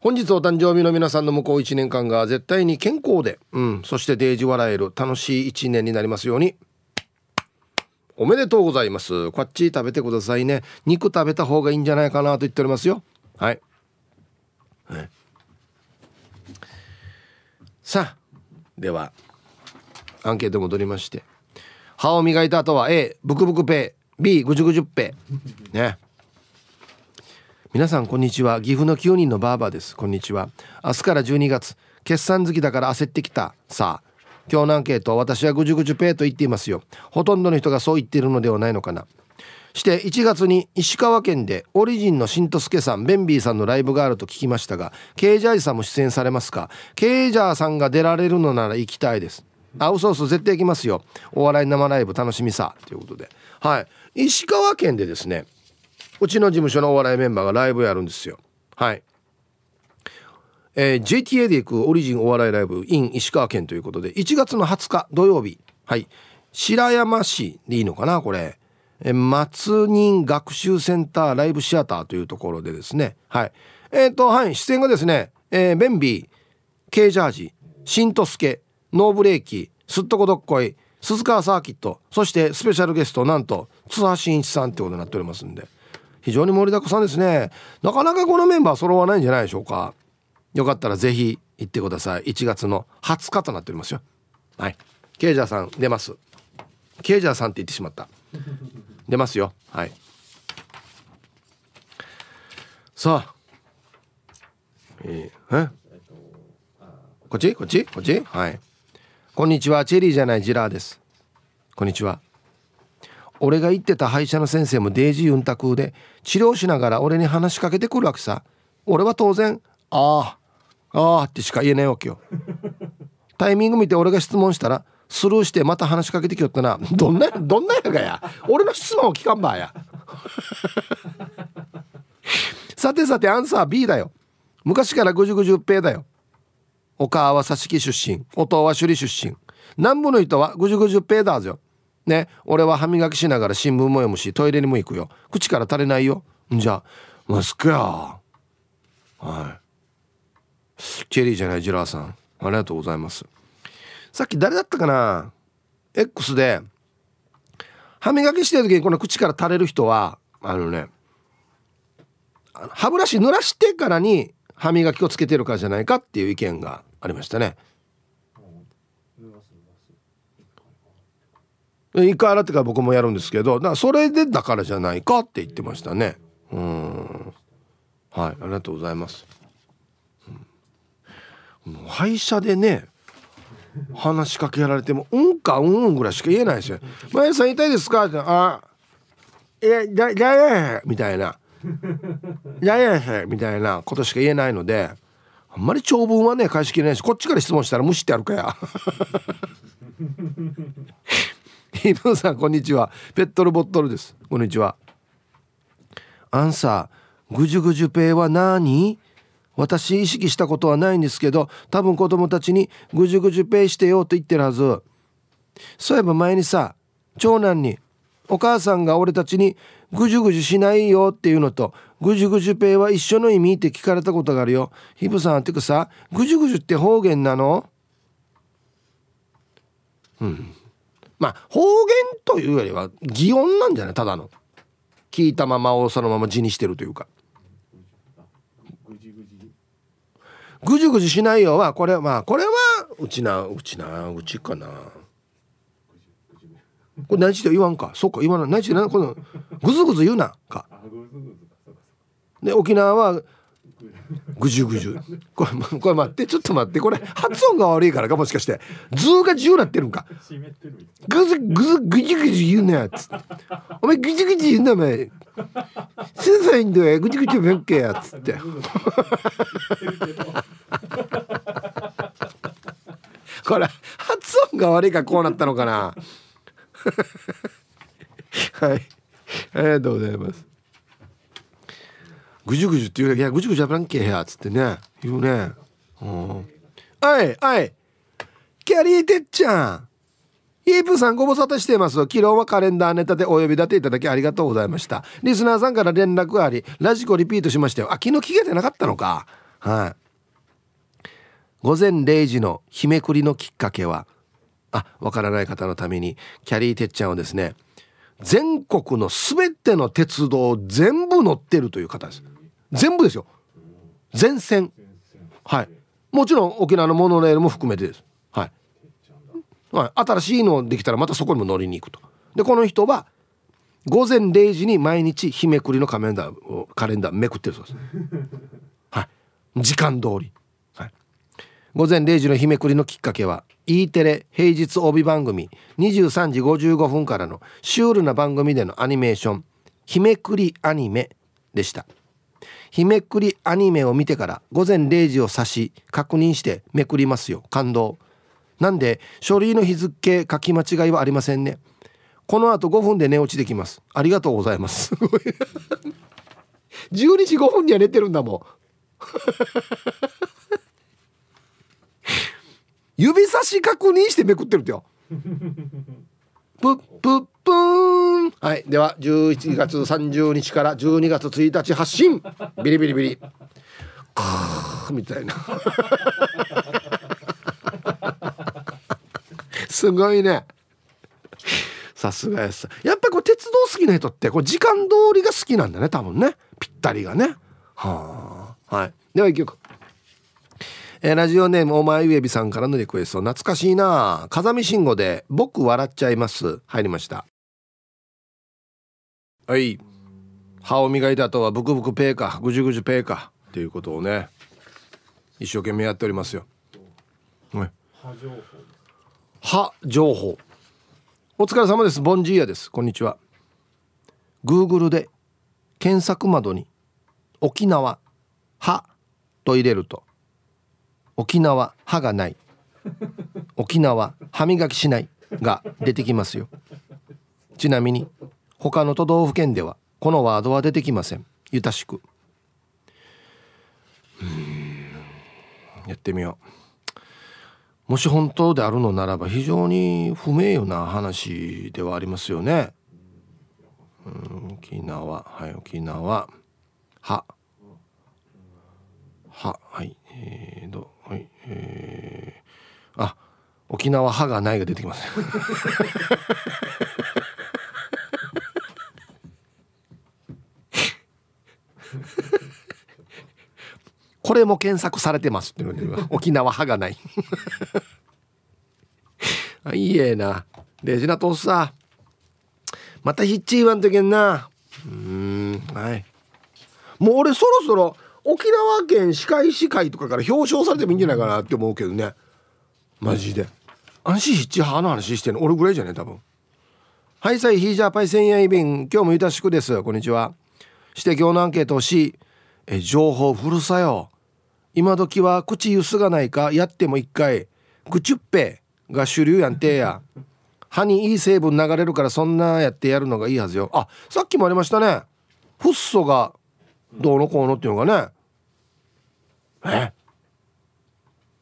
本日お誕生日の皆さんの向こう1年間が絶対に健康で、うん、そしてデージ笑える楽しい1年になりますように。おめでとうございます。こっち食べてくださいね。肉食べた方がいいんじゃないかなと言っておりますよ。はい。はい、さあ、では。アンケート戻りまして。歯を磨いた後は A ブクブクペイ B ぐじゅぐじゅっペイね。皆さんこんにちは。岐阜の9人のバーバーです。こんにちは。明日から12月。決算月だから焦ってきた。さあ今日のアンケート私はぐじゅぐじゅペイと言っていますよ。ほとんどの人がそう言っているのではないのかな。して1月に石川県でオリジンのしんとすけさんベンビーさんのライブがあると聞きましたがケイジャーさんも出演されますか？ケイジャーさんが出られるのなら行きたいです。あ嘘嘘絶対行きますよ。お笑い生ライブ楽しみさ。ということで。はい。石川県でですねうちの事務所のお笑いメンバーがライブやるんですよ。はい。えー、JTA で行くオリジンお笑いライブ in 石川県ということで1月の20日土曜日。はい。白山市でいいのかなこれ。え松人学習センターライブシアターというところでですね。はい。えっ、ー、とはい。出演がですね、えー、ベンビー K ジャージしんとすけノーブレーキすっとこどっこい鈴川サーキットそしてスペシャルゲストなんと津波真一さんってことになっておりますんで。非常に盛りだくさんですね。なかなかこのメンバー揃わないんじゃないでしょうか。よかったらぜひ行ってください。1月の20日となっておりますよ。はい。ケイジャーさん出ます。ケイジャーさんって言ってしまった。出ますよ。はい。さあ。えー、え？こっち？こっち？こっち？はい。こんにちはチェリーじゃないジラーです。こんにちは。俺が言ってた歯医者の先生もデイジーユンタクで治療しながら俺に話しかけてくるわけさ。俺は当然「ああああ」ってしか言えないわけよ。タイミング見て俺が質問したらスルーしてまた話しかけてきよったな。どんなどんなやがや。俺の質問を聞かんばや。さてさてアンサー B だよ。昔からぐじゅぐじゅっぺだよ。お母は佐敷出身お父は首里出身。南部の人はぐじゅぐじゅっぺだぞね俺は歯磨きしながら新聞も読むしトイレにも行くよ。口から垂れないよ。んじゃ。マスクや。はい。チェリーじゃないジラーさん。ありがとうございます。さっき誰だったかな？X で歯磨きしてる時にこの口から垂れる人はあのね歯ブラシ濡らしてからに歯磨きをつけてるからじゃないかっていう意見がありましたね。一回洗ってから僕もやるん。ですけどだそれでだからじゃないかって言ってましたねうん。はいありがとうございます、うん、歯医者でね話しかけられても「うん。かうん。うん」ぐらいしか言えないですよ「前さん。痛いですか?」って「あいやだだやみたいな「だやみたいなことしか言えないのであんまり長文はね返しきれないしこっちから質問したら無視ってやるかや。イブさんこんにちは。ペットルボットルです。こんにちは。アンサーぐじゅぐじゅペイは何私意識したことはないんですけど多分子供たちにぐじゅぐじゅペイしてよと言ってるはず。そういえば前にさ長男にお母さんが俺たちにぐじゅぐじゅしないよっていうのとぐじゅぐじゅペイは一緒の意味って聞かれたことがあるよ。ヒブさんってかさぐじゅぐじゅって方言なの？うん。まあ方言というよりは擬音なんじゃない？ただの。聞いたままをそのまま字にしてるというか。ぐじゅぐじ。ゅしないよ。はこれはまあこれはうちなうちなうちかな。これ何して言わんか。そうか言わない。何して言わなこのぐずぐず言うな。か。で沖縄はぐじゅぐじゅ。これこれ待ってちょっと待ってこれ発音が悪いからかもしかして。図が10なってるんか。ぐずぐずぐじゅぐじゅ言うなやつ。お前ぐじゅぐじゅ言うなお前。すずいんだよぐじゅぐじゅ弁慶やつって。これ発音が悪いからこうなったのかな。はい。ありがとうございます。ぐじゅぐじゅって言ういやぐじゅぐじゅやらんけや」っつってね。言うね。うん。はいはいキャリーてっちゃん。イープさんご無沙汰しています。昨日はカレンダーネタでお呼び立ていただきありがとうございました。リスナーさんから連絡がありラジコリピートしましたよ。あ昨日聞けてなかったのか。はい。午前0時の日めくりのきっかけはあわからない方のためにキャリーてっちゃんをですね全国の全ての鉄道全部乗ってるという方です。全部ですよ。全線。はい。もちろん沖縄のモノレールも含めてです。はい、はい、新しいのできたらまたそこにも乗りに行くと。でこの人は午前0時に毎日日めくりのカレンダーをカレンダーめくってるそうです。はい。時間通り、はい、午前0時の日めくりのきっかけは E テレ平日帯番組23時55分からのシュールな番組でのアニメーション「日めくりアニメ」でした。日めくりアニメを見てから午前0時を指し確認してめくりますよ感動。なんで書類の日付書き間違いはありませんね。この後5分で寝落ちできます。ありがとうございます。12時5分には寝てるんだもん。指差し確認してめくってるってよ。プップッ。プーン。はい。では11月30日から12月1日発信。ビリビリビリ。クーみたいな。すごいね。さすがやさ。やっぱこう鉄道好きな人ってこう時間通りが好きなんだね多分ね。ぴったりがね。はあ。はい。では一曲えー、ラジオネームお前ゆえびさんからのリクエスト。懐かしいな。風見慎吾で僕笑っちゃいます。入りました。はい。歯を磨いた後はブクブクペーかぐじゅぐじゅペーかっていうことをね一生懸命やっておりますよ、はい、歯情報。お疲れ様です。ボンジーヤです。こんにちは。Google で検索窓に沖縄歯と入れると沖縄歯がない沖縄歯磨きしないが出てきますよ。ちなみに他の都道府県ではこのワードは出てきません。ゆたしく。やってみよう。もし本当であるのならば非常に不名誉な話ではありますよね。沖縄。はい沖縄。は。は。はい。えー、どはい。えー、あ沖縄歯がないが出てきます。これも検索されてますっていうので沖縄歯がない。あいいえな。レジナトスさまたヒッチ言わんとけんな。うんはい。もう俺そろそろ沖縄県歯科医師会とかから表彰されてもいいんじゃないかなって思うけどね。マジで。安心ヒッチ派の話してんの俺ぐらいじゃね多分。はいさいヒージャーパイセンヤイビン。今日もゆたしくです。こんにちは。して今日のアンケートをしえ情報古さよ。今時は口ゆすがないかやっても一回。口っぺが主流やんてや。歯にいい成分流れるからそんなやってやるのがいいはずよ。あさっきもありましたね。フッ素がどうのこうのっていうのがね。え？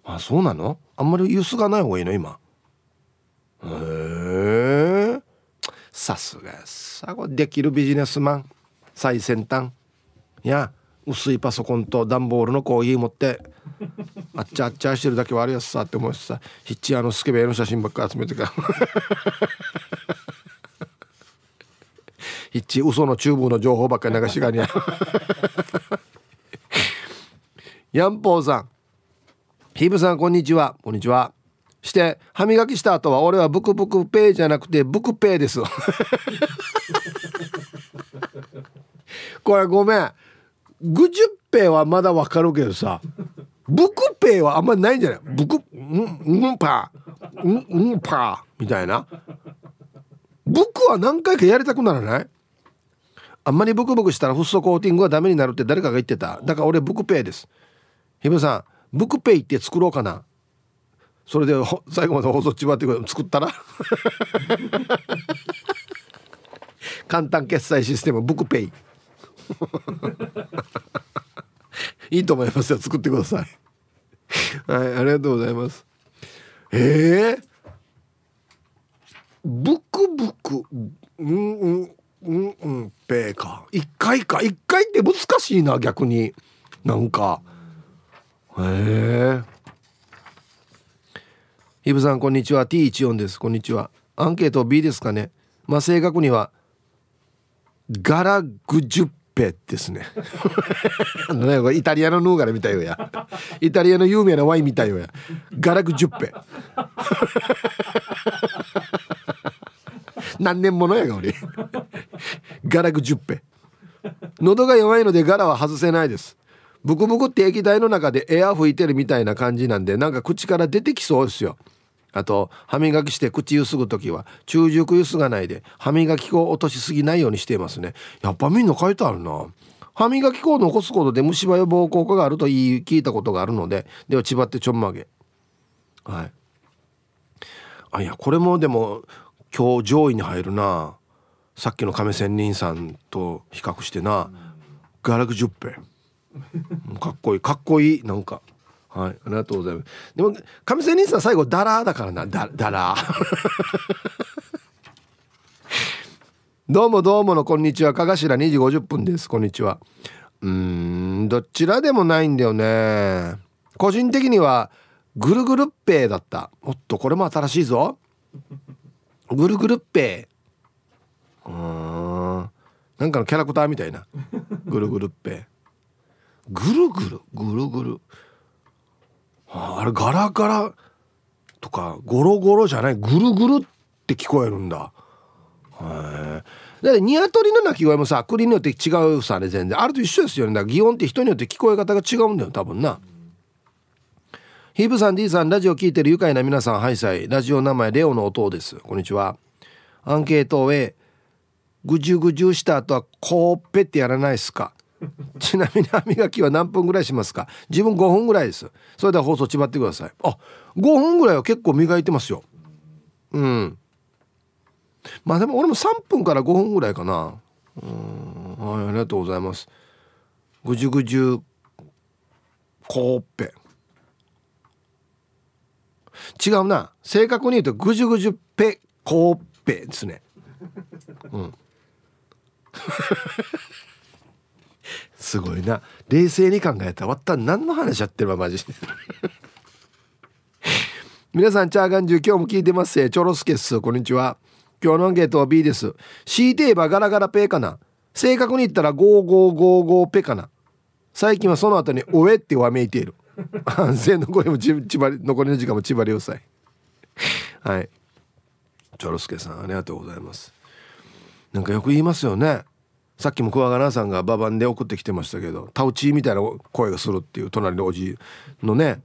あそうなの？あんまりゆすがない方がいいの今。へえ。さすがさ。こできるビジネスマン。最先端。や薄いパソコンと段ボールのコーヒー持ってあっちゃあっちゃしてるだけ悪いやつさって思うしさ。ヒッチあのスケベの写真ばっか集めてか。ヒッチ嘘の厨房の情報ばっかり流しがにゃヤンポーさん。ヒブさんこんにちは。こんにちは。して歯磨きした後は俺はブクブクペイじゃなくてブクペイですこれごめん。グジュッペイはまだわかるけどさブクペイはあんまりないんじゃない？ブクんんパー。んんパー。みたいな。ブクは何回かやりたくならない？あんまりブクブクしたらフッ素コーティングはダメになるって誰かが言ってた。だから俺ブクペイです。ひぶさんブクペイって作ろうかな。それで最後まで放送ちばって作ったら？簡単決済システムブクペイ いいと思いますよ。作ってください。はいありがとうございます。ええー、ブクブクうんうんうんうんペーか一回か。一回って難しいな逆に。なんか。へえイブさんこんにちは。T14 です。こんにちは。アンケート B ですかね。まあ正確にはガラグジュッペですね。イタリアのヌーガラみたいよや。イタリアの有名なワインみたいよや。ガラグジュッペ何年ものやが俺。ガラグジュッペ喉が弱いのでガラは外せないです。ブクブクって液体の中でエア吹いてるみたいな感じなんでなんか口から出てきそうですよ。あと歯磨きして口ゆすぐ時は中熟ゆすがないで歯磨き粉を落としすぎないようにしていますね。やっぱみんな書いてあるな。歯磨き粉を残すことで虫歯予防効果があると言い聞いたことがあるのででは千葉ってちょんまげ。はい。あいやこれもでも今日上位に入るな。さっきの亀仙人さんと比較してな。ガラクジュッペかっこいい。かっこいい。なんか。はい、ありがとうございます。でも、上瀬兄さん最後、ダラーだからな、ダダラー。どうもどうものこんにちは。かがしら2時50分です。こんにちは。うん、どちらでもないんだよね。個人的には、ぐるぐるっぺーだった。おっと、これも新しいぞ。ぐるぐるっぺー。うん。なんかのキャラクターみたいな。ぐるぐるっぺー。ぐるぐる、ぐるぐる。ああれガラガラとかゴロゴロじゃないぐるぐるって聞こえるんだ。へえ。だってニワトリの鳴き声もさ国によって違うさね全然。あれと一緒ですよね。だから擬音って人によって聞こえ方が違うんだよ多分な。ヒープさん D さんラジオ聞いてる愉快な皆さんハイサイ。ラジオ名前レオの音です。こんにちは。アンケートへぐじゅぐじゅした後はこうぺってやらないですか。ちなみに歯磨きは何分ぐらいしますか？自分5分ぐらいです。それでは放送ちばってください。あ5分ぐらいは結構磨いてますよ。うん。まあでも俺も3分から5分ぐらいかな。うん。はいありがとうございます。ぐじゅぐじゅこっぺ。違うな。正確に言うとぐじゅぐじゅぺこっぺですね。うん。すごいな。冷静に考えた。らわった何の話やってるわマジ。皆さんチャーガンジュ今日も聞いてますチョロスケッスこんにちは。今日のアンケートは B です。C テーバガラガラペーかな。正確に言ったら5555ペかな。最近はその後に「おえ」ってわめいている。安全残りもちばり残りの時間もちばりうさいはい。チョロスケさんありがとうございます。なんかよく言いますよね。さっきも桑名さんがババンで送ってきてましたけどタウチーみたいな声がするっていう隣のおじのね。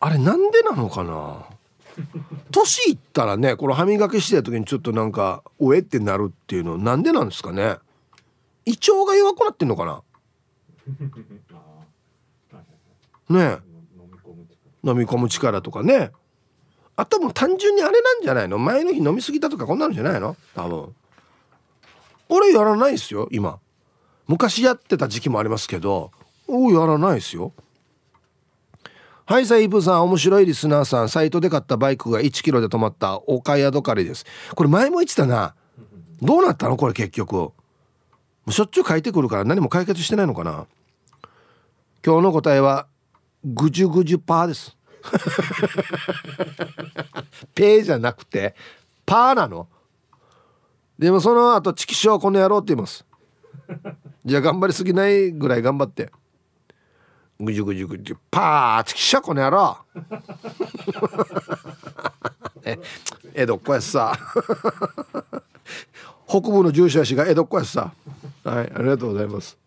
あれなんでなのかな？年いったらねこの歯磨きしてた時にちょっとなんか「おえ」ってなるっていうのなんでなんですかね？胃腸が弱くなってんのかな？ね飲み込む力。とかね。あとも単純にあれなんじゃないの？前の日飲み過ぎたとかこんなのじゃないの？多分俺やらないですよ今。昔やってた時期もありますけどおやらないですよ。はいサイブさん面白いリスナーさん。サイトで買ったバイクが1キロで止まった。岡宿かりです。これ前も言ってたな。どうなったの？これ結局。もうしょっちゅう書いてくるから何も解決してないのかな。今日の答えはぐじゅぐじゅパーです。ペーじゃなくてパーなの。でもその後チキショーこの野郎って言います。じゃあ頑張りすぎないぐらい頑張って。ぐじゅぐじゅぐじゅパーチキショーこの野郎え江戸っ子やさ。北部の住所やしが江戸っ子やさ。はいありがとうございます。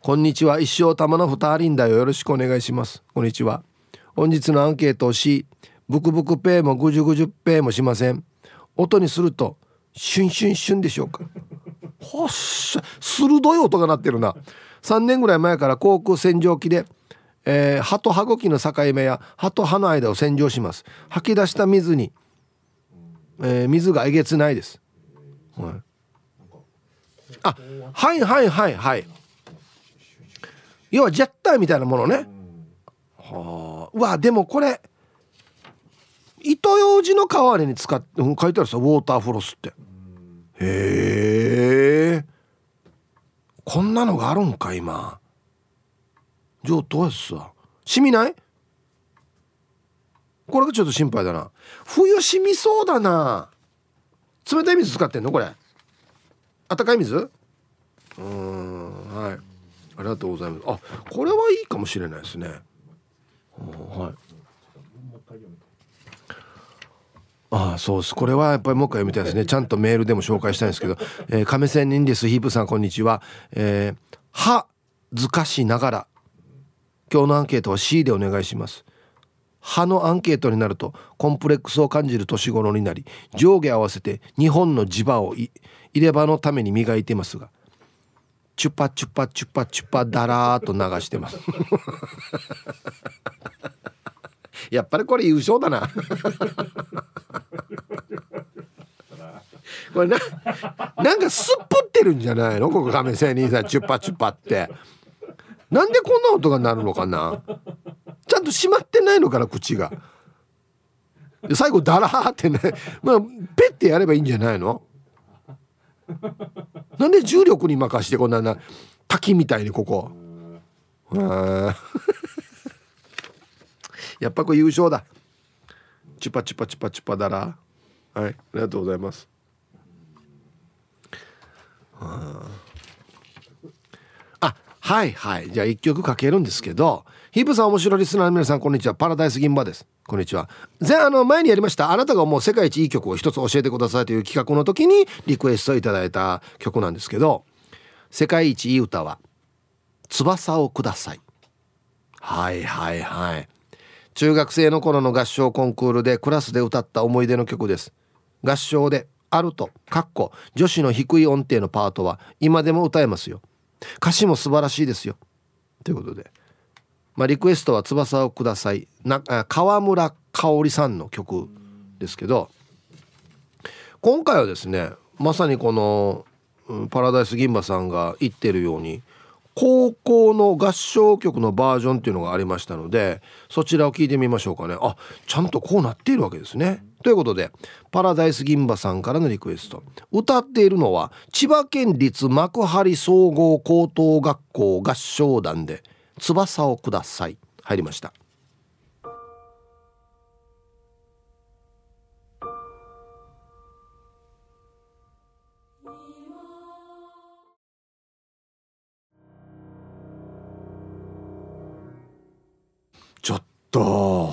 こんにちは。一生玉の二人だよ。よろしくお願いします。こんにちは。本日のアンケートをしブクブクペイもぐじゅぐじゅペイもしません音にするとシュンシュンシュンでしょうか。ほっしゃ鋭い音が鳴ってるな。3年ぐらい前から航空洗浄機で、えー、歯と歯茎の境目や歯と歯の間を洗浄します。吐き出した水に、えー、水がえげつないです、はい、あはいはいはいはい。要はジェッターみたいなものね。はあ。うわでもこれ糸ようじの代わりに使って書いてあるさウォーターフロスって。へえ。こんなのがあるんか今。上等やさ。染みない？これがちょっと心配だな。冬染みそうだな。冷たい水使ってんの？これ。温かい水？うんはい。ありがとうございます。あこれはいいかもしれないですね。はい。ああそうです。これはやっぱりもう一回読みたいですね。ちゃんとメールでも紹介したいんですけど、えー、亀仙人です。ヒープさんこんにちは。えー、はずかしながら今日のアンケートは C でお願いします。歯のアンケートになるとコンプレックスを感じる年頃になり上下合わせて2本の磁場を入れ歯のために磨いてますがチュパチュパチュパチュパダラーと流してますやっぱりこれ優勝だな。これななんかすっぽってるんじゃないの？ここ亀仙人さんチュッパチュッパって。なんでこんな音が鳴るのかな？ちゃんと閉まってないのかな口が。最後ダラーってねまあペッてやればいいんじゃないの？なんで重力に任してこんなな滝みたいにここやっぱこれ優勝だ。チュパチュパチュパチュパだら。はいありがとうございます。あはいはい。じゃあ1曲かけるんですけどヒープさん面白いリスナーの皆さんこんにちは。パラダイス銀馬です。こんにちは。前あの前にやりましたあなたがもう世界一いい曲を一つ教えてくださいという企画の時にリクエストいただいた曲なんですけど世界一いい歌は翼をください。はいはいはい。中学生の頃の合唱コンクールでクラスで歌った思い出の曲です。合唱でアルトかっこ女子の低い音程のパートは今でも歌えますよ。歌詞も素晴らしいですよ。ということで。まあリクエストは翼をください。な川村香織さんの曲ですけど今回はですねまさにこのパラダイス銀馬さんが言ってるように高校の合唱曲のバージョンっていうのがありましたのでそちらを聞いてみましょうかね。あちゃんとこうなっているわけですね。ということでパラダイス銀馬さんからのリクエスト。歌っているのは千葉県立幕張総合高等学校合唱団で「翼をください」入りました。ちょっと。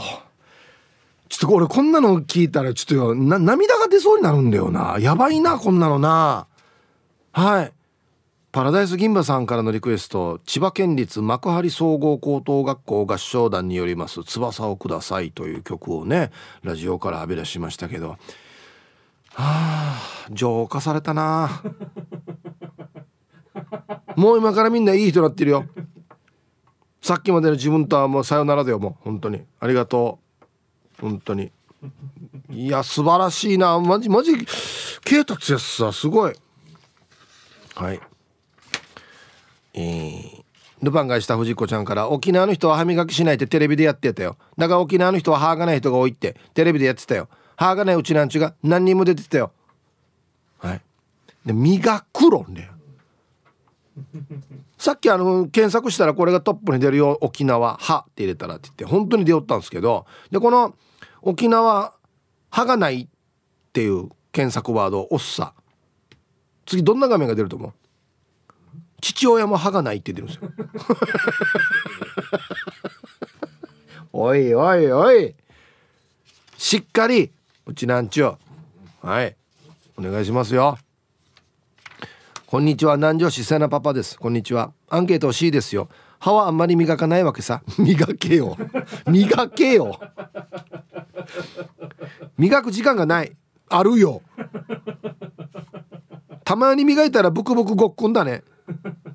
ちょっと俺こんなの聞いたらちょっとな涙が出そうになるんだよな。やばいなこんなのな。はい。パラダイス銀馬さんからのリクエスト。千葉県立幕張総合高等学校合唱団によります「翼をください」という曲をねラジオから浴び出しましたけど。はあ浄化されたなもう今からみんないい人になってるよ。さっきまでの自分とはもうさよならだよもう本当に。ありがとう。本当に。いや素晴らしいな。マジマジ啓達やさすごい。はい。えー、ルパンがした藤子ちゃんから沖縄の人は歯磨きしないってテレビでやってたよ。だから沖縄の人は歯がない人が多いってテレビでやってたよ。歯がないうちなんちゅが何人も出てたよ。はい。で磨く論だよ。さっきあの検索したらこれがトップに出るよ沖縄歯って入れたらって言って本当に出よったんですけどでこの沖縄歯がないっていう検索ワードを押すさ。次どんな画面が出ると思う？父親も歯がないって出るんですよ。おいおいおい。しっかりうちなんちゅう。はい。お願いしますよこんにちは。南城市瀬名パパです。こんにちは。アンケート C ですよ。歯はあんまり磨かないわけさ。磨けよ。磨けよ。磨く時間がない。あるよ。たまに磨いたらブクブクごっくんだね。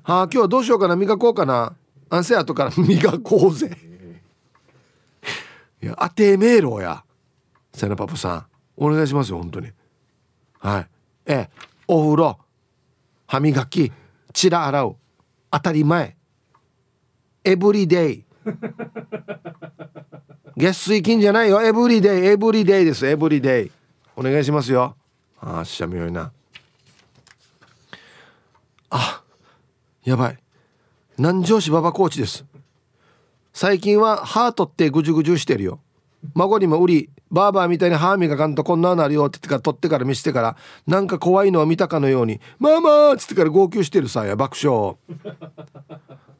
はあ今日はどうしようかな。磨こうかな。安静後から 磨こうぜ。いや当てめえろや。瀬名パパさん。お願いしますよ本当に。はい。ええお風呂。歯磨きチラ洗う当たり前。エブリデイ月水金じゃないよ。エブリデイエブリデイです。エブリデイお願いしますよ。ああしゃみよいな。あやばい。南城市馬場コーチです。最近は歯取ってぐじゅぐじゅしてるよ。孫にも売りバーバーみたいに歯磨かんとこんななるよって言ってから取ってから見せてからなんか怖いのを見たかのように「ママ!」っつってから号泣してるさや爆笑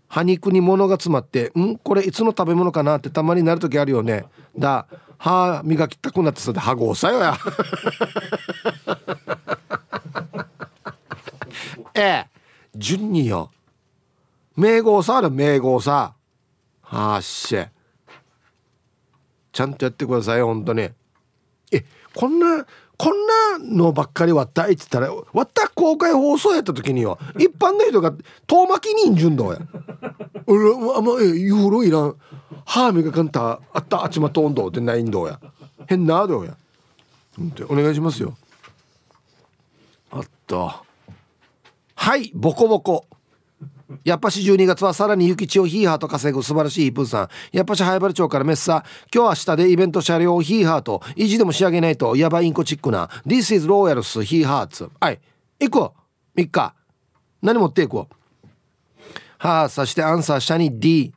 歯肉に物が詰まって「ん？これいつの食べ物かな?」ってたまになる時あるよね。だ歯磨きたくなってさで歯ごさよや。ええ。順によ。名号さある名号さ。はっしゃ。ちゃんとやってください本当に。えこんなこんなのばっかり割ったいって言ったら割った公開放送やった時によ一般の人が遠巻きにんじゅんどうや。俺あまえユーロいらん。歯磨かんたあったあちまとんどってないんどうや。変などうや。お願いしますよ。あった。はいボコボコ。やっぱし12月はさらに雪地をヒーハーと稼ぐ素晴らしいイプーさん。やっぱし早原町からメッサ。今日明日でイベント車両をヒーハーと意地でも仕上げないとやばいインコチックな。This is Royals ヒーハーツ。はい。行こう。3日。何持って行こう。はあそしてアンサー下に D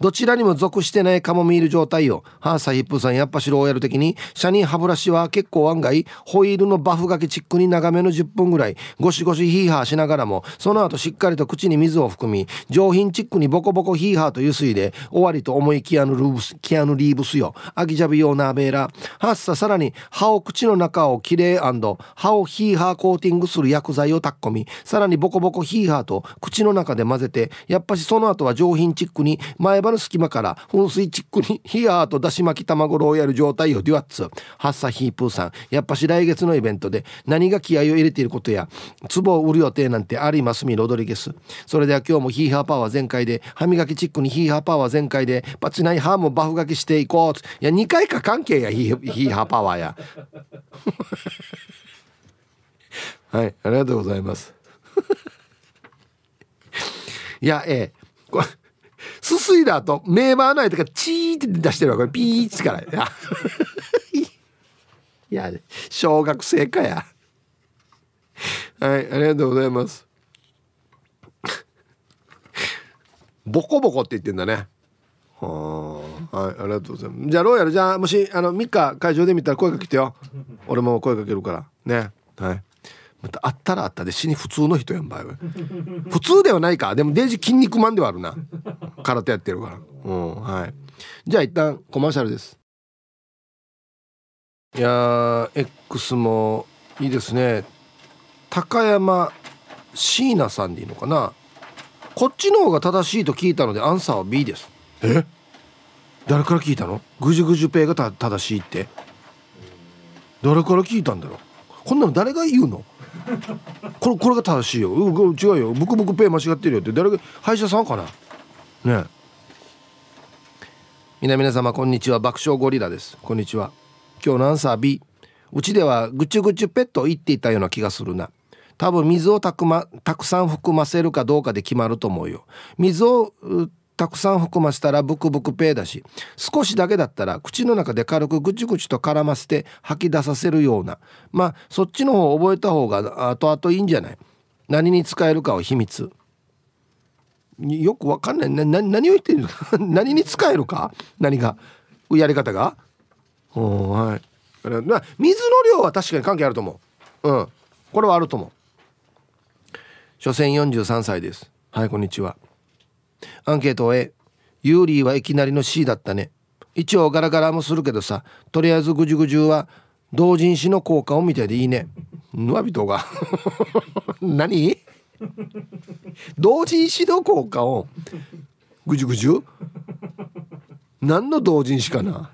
どちらにも属してないカモミール状態よ。はあ、サヒップさん、やっぱ白をやる的に、シャニー歯ブラシは結構案外、ホイールのバフがけチックに長めの10分ぐらい、ゴシゴシヒーハーしながらも、その後しっかりと口に水を含み、上品チックにボコボコヒーハーとゆすいで、終わりと思いキアヌルーブス、キアヌリーブスよ。アギジャビ用ナーベーラ。はっさ、さらに、歯を口の中をきれい歯をヒーハーコーティングする薬剤をたっこみ、さらにボコボコヒーハーと口の中で混ぜて、やっぱしその後は上品チックに前歯の隙間から噴水チックにヒアーとだし巻き卵ローヤル状態をデュアッツハッサヒープーさんやっぱし来月のイベントで何が気合を入れていることや壺を売る予定なんてありますみロドリゲスそれでは今日もヒーハーパワー全開で歯磨きチックにヒーハーパワー全開でパチナイハーもバフ書きしていこういや2回か関係やヒーハーパワーやはいありがとうございますいやええこれすすいだとメーバーの間がチーって出してるわこれピーッから。いや。小学生かや。はいありがとうございます。ボコボコって言ってんだね。はあ。はいありがとうございます。じゃあローヤルじゃあもしあの3日会場で見たら声かけてよ。俺も声かけるから。ね。はいまたあったらあったで死に普通の人やんばい普通ではないか。でもデイジ筋肉マンではあるな。空手やってるから。うんはい。じゃあ一旦コマーシャルです。いや X もいいですね。高山椎名さんでいいのかな。こっちの方が正しいと聞いたのでアンサーは B です。え？誰から聞いたの？ぐじゅぐじゅペイが正しいって。誰から聞いたんだろう。こんなの誰が言うの？これこれが正しいよ。う違うよ。ブクブクペイ間違ってるよって。誰が歯医者さんかな？ね皆皆様こんにちは。爆笑ゴリラです。こんにちは。今日のアンサー B うちではぐちゅぐちゅペットを言っていたような気がするな。多分水をたく,、ま、たくさん含ませるかどうかで決まると思うよ。水をたくさん含ませたらブクブクペーだし少しだけだったら口の中で軽くぐちぐちと絡ませて吐き出させるような。まあそっちの方を覚えた方が後々いいんじゃない？何に使えるかは秘密。よくわかんない。な何を言ってるの？何に使えるか？何が？やり方が？はい。まあ水の量は確かに関係あると思う。うん。これはあると思う。所詮43歳です。はいこんにちは。アンケートを A ユーリーはいきなりの C だったね。一応ガラガラもするけどさとりあえずぐじゅぐじゅは同人誌の効果を見てでいいね。ぬわびとが。何？同人誌の効果をぐじゅぐじゅ？何の同人誌かな？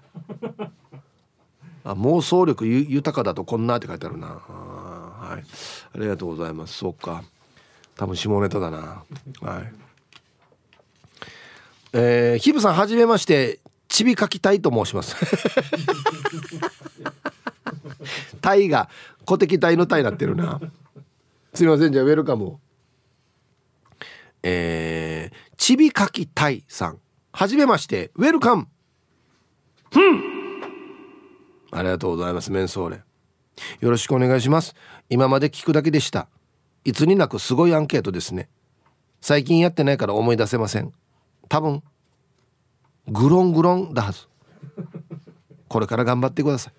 あ妄想力豊かだとこんなって書いてあるな。はい。ありがとうございます。そうか。多分下ネタだな。はい。えー、ヒブさんはじめましてちびかきたいと申します。タイが小敵隊のタイになってるな。すみませんじゃあウェルカムえー、ちびかきたいさん。はじめましてウェルカム。ありがとうございますメンソーレ。よろしくお願いします。今まで聞くだけでした。いつになくすごいアンケートですね。最近やってないから思い出せません。多分グロングロンだはず。これから頑張ってください。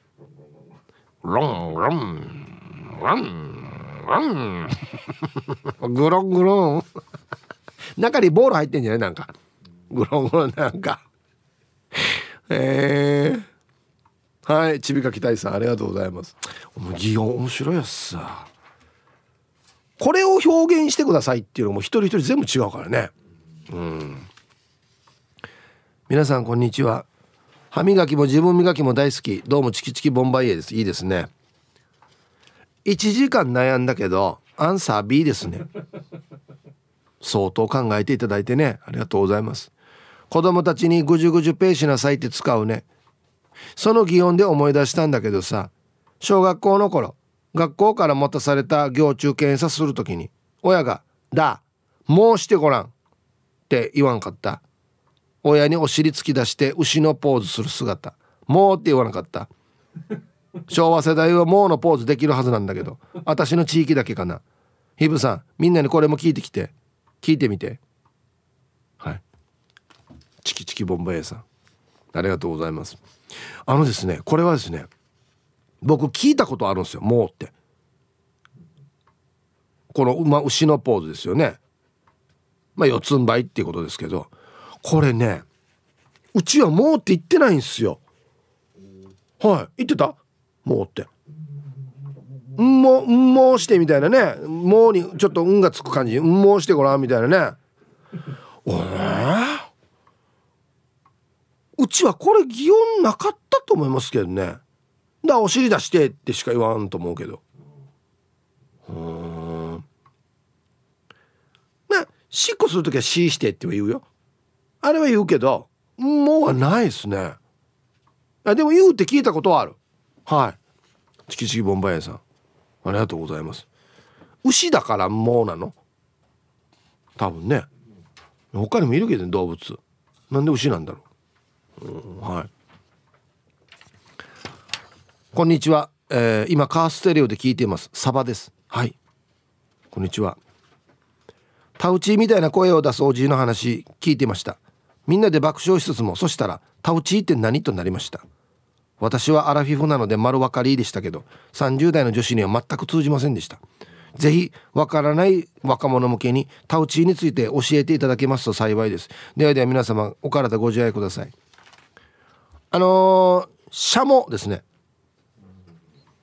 ロンロンロンロン。グロングロン中にボール入ってんじゃない？なんか。グロングロンなんか。えー、はいちびかきたいさんありがとうございます。擬音面白いやつさ。これを表現してくださいっていうのも一人一人全部違うからね。うん皆さんこんにちは。歯磨きも自分磨きも大好き。どうもチキチキボンバイエです。いいですね。1時間悩んだけどアンサー B ですね。相当考えていただいてね。ありがとうございます。子供たちにぐじゅぐじゅペーしなさいって使うね。その擬音で思い出したんだけどさ小学校の頃学校から持たされた行中検査する時に親が「だもうしてごらん」って言わんかった。親にお尻突き出して牛のポーズする姿。もうって言わなかった。昭和世代はもうのポーズできるはずなんだけど。私の地域だけかな。ヒブさんみんなにこれも聞いてきて。聞いてみて。はい。チキチキボンバイエさん。ありがとうございます。あのですねこれはですね僕聞いたことあるんですよ。もうって。この馬牛のポーズですよね。まあ四つん這いっていうことですけど。これねうちはもうって言ってないんですよ。はい。言ってた？もうって。もんもうしてみたいなね。もうにちょっと運がつく感じ。んもしてごらんみたいなね。おうちはこれ擬音なかったと思いますけどね。だお尻出してってしか言わんと思うけど。うん。ねしっこする時は「しして」って言うよ。あれは言うけどもうはないですね。あでも言うって聞いたことはある。はい。チキチキボンバイエさん。ありがとうございます。牛だからもうなの？多分ね。他にもいるけど、ね、動物。なんで牛なんだろう、うん、はい。こんにちは、えー、今カーステレオで聞いています。サバです。はい。こんにちは。タウチーみたいな声を出すおじいの話聞いてました。みんなで爆笑しつつもそしたらタウチーって何となりました。私はアラフィフなので丸分かりでしたけど30代の女子には全く通じませんでした。ぜひわからない若者向けにタウチーについて教えていただけますと幸いです。ではでは皆様お体ご自愛ください。あのー、シャモですね。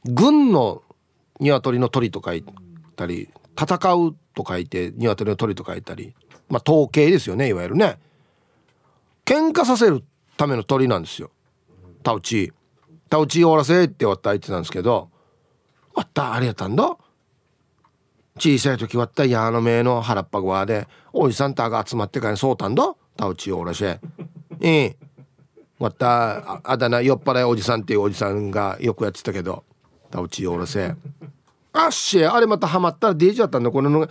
軍の鶏の鳥と書いたり戦うと書いて鶏の鳥と書いたり。まあ統計ですよねいわゆるね。喧嘩させるための鳥なんですよ。タウチ。タウチー終わらせって終わった相手なんですけど「わった。ありがたんだ」小さい時割った矢の目の腹っぱ側でおじさんたが集まってからそうたんだタウチーおらしええ。割った。あだ名酔っ払いおじさんっていうおじさんがよくやってたけどタウチーおらせ。あっしあれまたハマったらデージだったんだ。この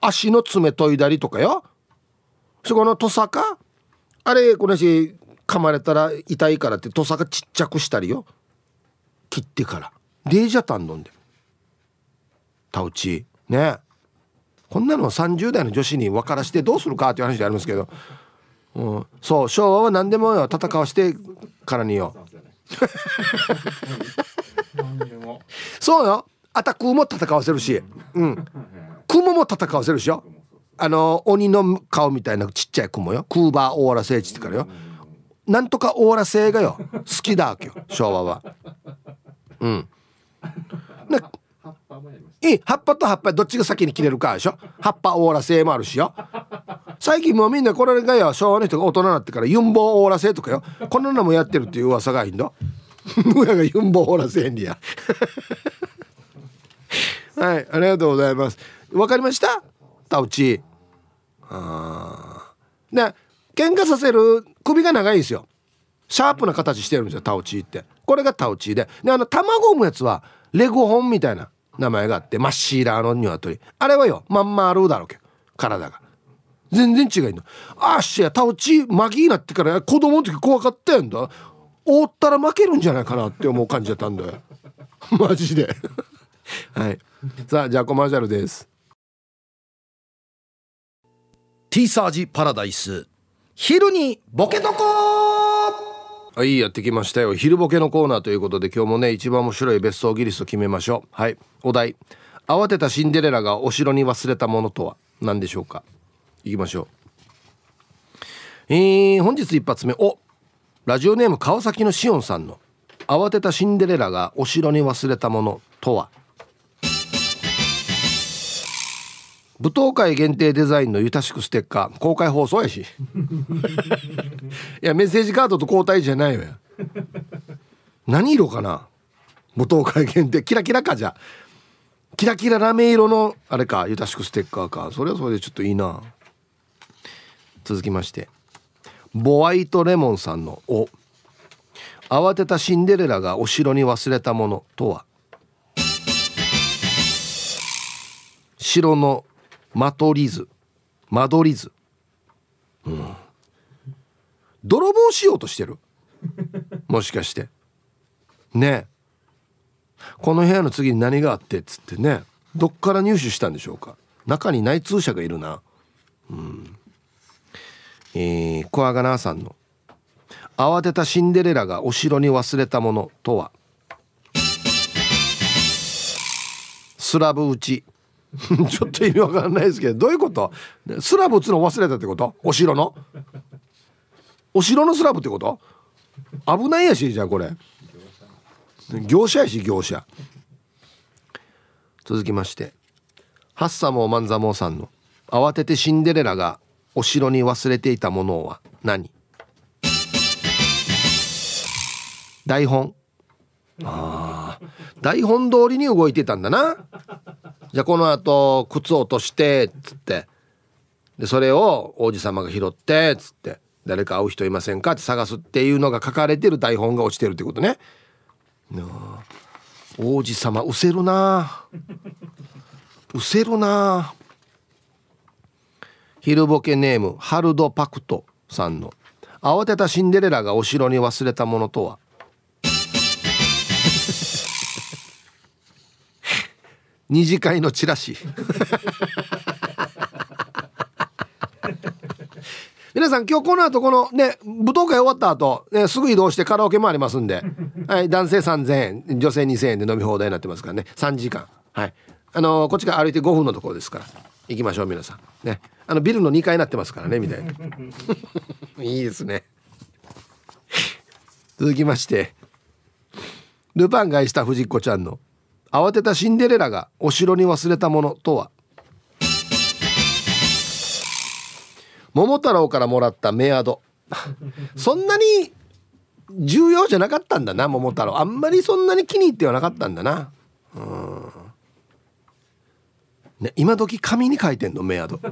足の爪研いだりとかよ。そこのトサカあれこのし噛まれたら痛いからって土佐がちっちゃくしたりよ。切ってから。デージャタン飲んでタウチね。こんなの30代の女子に分からしてどうするかっていう話でありますけど、うん、そう昭和は何でもよ。戦わしてからによ。そうよ。アタクも戦わせるし。うん。クモも戦わせるしよあの鬼の顔みたいなちっちゃい雲よ。クーバーオーラ聖地ってからよ。なんとかオーラ製がよ。好きだわけよ。昭和は。うん。ねいい葉っぱと葉っぱどっちが先に切れるかでしょ。葉っぱオーラ製もあるしよ。最近もうみんなこれがよ。昭和の人が大人になってからユンボオーラ製とかよ。こんなのもやってるっていう噂がいいんだ親 がユンボオーラ製にや。はいありがとうございます。わかりました？タウチあね喧嘩させる首が長いんですよ。シャープな形してるんですよタオチーって。これがタオチーで。であの卵を産むやつはレゴホンみたいな名前があってマッシーラーの鶏。あれはよまんまあるだろうけ体が。全然違いのあっしやタオチーマギーなってから子供の時怖かったやんだ。覆ったら負けるんじゃないかなって思う感じだったんだよ。マジで。はい。さあじゃあコマーシャルです。ティーサージパラダイス。昼にボケとこはいやってきましたよ。昼ボケのコーナーということで今日もね一番面白い別荘ギリスト決めましょう。はいお題。慌てたシンデレラがお城に忘れたものとは何でしょうか？いきましょう。えー、本日一発目。おラジオネーム川崎のしおんさんの。慌てたシンデレラがお城に忘れたものとは？舞踏会限定デザインのゆたしくステッカー公開放送やし。いやメッセージカードと交代じゃないわよ。何色かな？舞踏会限定キラキラかじゃ。キラキララメ色のあれかゆたしくステッカーか。それはそれでちょっといいな。続きまして。ボワイトレモンさんの「お」慌てたシンデレラがお城に忘れたものとは？城のマトリズ。間取り図うん。泥棒しようとしてる。もしかして。ね。この部屋の次に何があってっつってね。どっから入手したんでしょうか。中に内通者がいるな。うん。えー、小アガナーさんの。慌てたシンデレラがお城に忘れたものとは。スラブ打ち ちょっと意味わかんないですけどどういうこと？スラブ打つの忘れたってこと？お城の？お城のスラブってこと？危ないやしじゃあこれ。業者やし業者。続きまして。ハッサモーマンザモーさんの。慌ててシンデレラがお城に忘れていたものは何？台本。ああ台本通りに動いてたんだな。じゃあこの後靴落としてつって。でそれを王子様が拾ってっつって。誰か会う人いませんか？って探すっていうのが書かれてる台本が落ちてるってことね。王子様うせるな。うせるな。昼ボケネームハルド・パクトさんの。慌てたシンデレラがお城に忘れたものとは？二次会のチラシ。皆さん今日この後このね舞踏会終わった後、ね、すぐ移動してカラオケもありますんで、はい、男性3000円女性2000円で飲み放題になってますからね。3時間。はい。あのー、こっちから歩いて5分のところですから。行きましょう皆さん。ね。あのビルの2階になってますからねみたいな。いいですね。続きまして。ルパンがした藤子ちゃんの慌てたシンデレラがお城に忘れたものとは？桃太郎からもらったメアド。そんなに重要じゃなかったんだな桃太郎。あんまりそんなに気に入ってはなかったんだな。うん。ね今時紙に書いてんのメアド。こ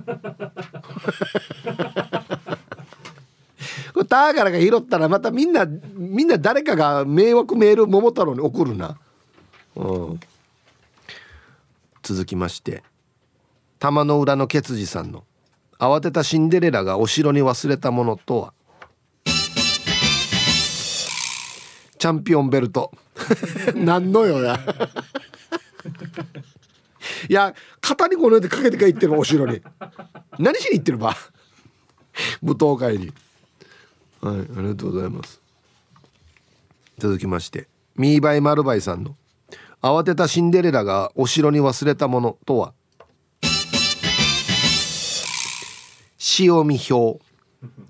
れターガラが拾ったらまたみんなみんな誰かが迷惑メール桃太郎に送るな。うん。続きまして玉の裏のケツジさんの慌てたシンデレラがお城に忘れたものとは？チャンピオンベルト。何のよや。いや肩にこの世でかけてかいってるお城に。何しに行ってるば？舞踏会に。はいありがとうございます。続きましてミーバイマルバイさんの慌てたシンデレラがお城に忘れたものとは？潮見表。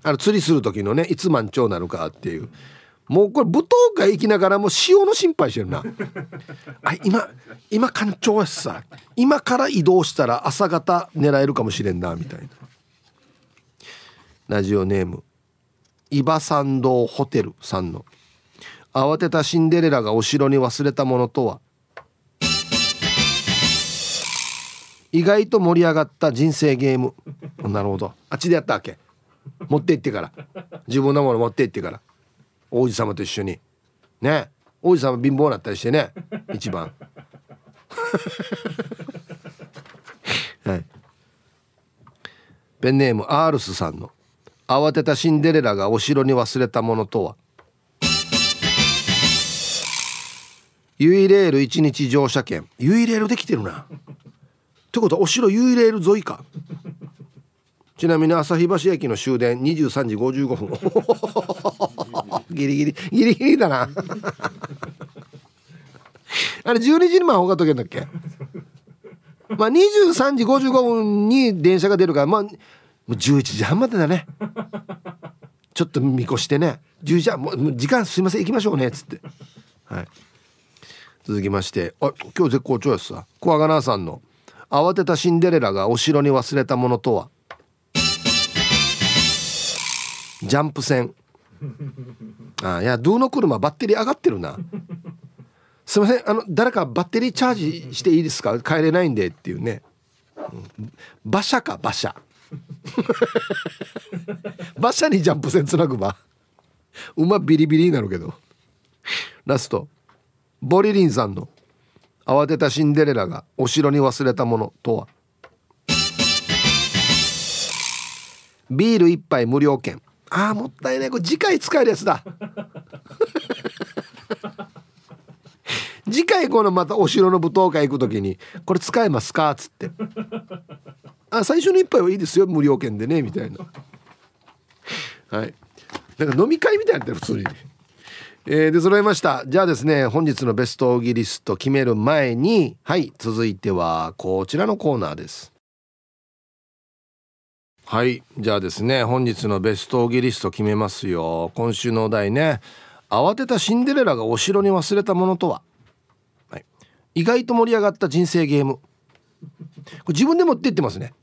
あの釣りする時のねいつ満潮なるかっていう。もうこれ舞踏会行きながらも潮の心配してるな。あ今今干潮やしさ。今から移動したら朝方狙えるかもしれんなみたいな。ラジオネーム伊庭参道ホテルさんの。慌てたシンデレラがお城に忘れたものとは？意外と盛り上がった人生ゲーム。なるほど。あっちでやったわけ。持って行ってから。自分のもの持って行ってから。王子様と一緒に。ね。王子様貧乏になったりしてね。一番。はい。ペンネームアールスさんの。慌てたシンデレラがお城に忘れたものとは。ユイレール一日乗車券。ユイレールできてるなってことはお城ユイレール沿いか。ちなみに旭橋駅の終電23時55分。ギリギリギリギリだな。あれ12時に魔法が解けんだっけ？まあ23時55分に電車が出るからまあ11時半までだね。ちょっと見越してね。10時半もう時間すいません行きましょうねっつって。はい。続きましてあ今日絶好調やすさ小アガナーさんの。慌てたシンデレラがお城に忘れたものとは？ジャンプ船あいやドゥの車バッテリー上がってるな。すいませんあの誰かバッテリーチャージしていいですか？帰れないんでっていうね、馬車か馬車。馬車にジャンプ船つなぐば馬ビリビリになるけど。ラスト。ボリリンさんの。慌てたシンデレラがお城に忘れたものとは？ビール一杯無料券。あーもったいないこれ次回使えるやつだ。次回このまたお城の舞踏会行く時に「これ使えますか?」っつって「あ最初の一杯はいいですよ。無料券でね」みたいな。はい。なんか飲み会みたいになって普通に。えー、で揃いました。じゃあですね本日のベストオーギリスト決める前にはい続いてはこちらのコーナーです。はいじゃあですね本日のベストオーギリスト決めますよ。今週のお題ね慌てたシンデレラがお城に忘れたものとは、はい、意外と盛り上がった人生ゲーム。これ自分で持ってってますね。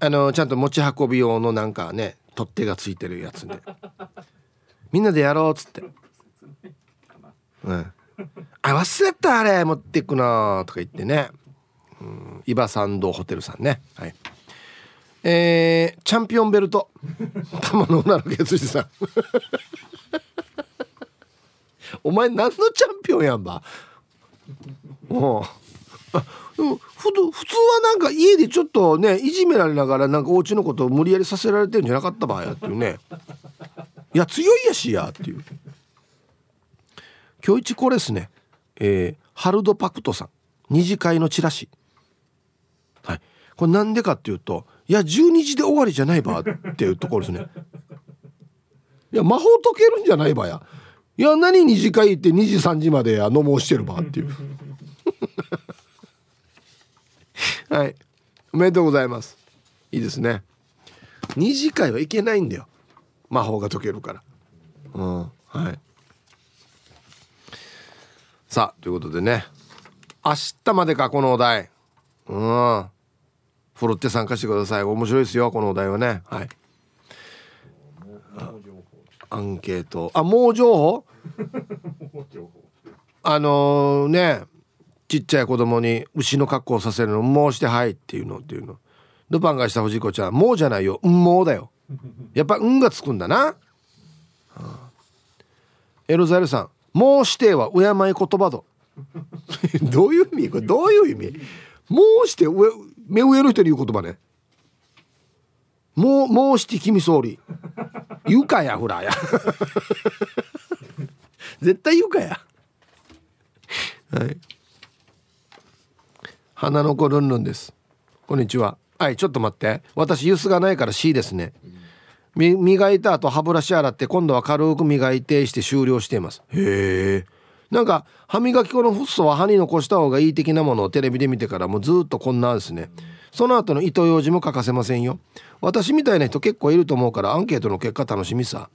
あのちゃんと持ち運び用のなんかね取っ手がついてるやつで。みんなでやろうっつって。うん、あ忘れたあれ持っていくなとか言ってね、うん、イバサンドホテルさんね。はい。えー、チャンピオンベルト。玉の女の決意さん。お前何のチャンピオンやんば。もう。ふと普通はなんか家でちょっとねいじめられながらなんかお家のことを無理やりさせられてるんじゃなかった場合やっていうね。いや強いやしやっていう。今日一これですね。えー、ハルドパクトさん。二次会のチラシ。はい。これなんでかっていうといや12時で終わりじゃないばっていうところですね。いや魔法解けるんじゃないばや。いや何二次会って2時3時までや飲もうしてるばっていう。はい。おめでとうございます。いいですね。二次会はいけないんだよ。魔法が解けるから。うん。はい。さあということでね。明日までかこのお題。うん。ふるって参加してください。面白いですよこのお題はね。はい。アンケート。あもう情報？あのー、ねちっちゃい子供に牛の格好をさせるのもうしてはいっていうのっていうの。ルパンがした藤子ちゃんもうじゃないよ。うんもうだよ。やっぱ運がつくんだな、はあ、エロザイルさんもうしては敬い言葉だ どういう意味？これどういう意味？もうして目上の人に言う言葉ね。もうもうして君総理。言うかやほらや。絶対言うかや。はい。花の子ルンルンです。こんにちは。はいちょっと待って。私ユスがないから C ですね。磨いた後歯ブラシ洗って今度は軽く磨いてして終了しています。へえ。なんか歯磨き粉のフッ素は歯に残した方がいい的なものをテレビで見てからもうずっとこんなですね。その後の糸ようじも欠かせませんよ。私みたいな人結構いると思うからアンケートの結果楽しみさ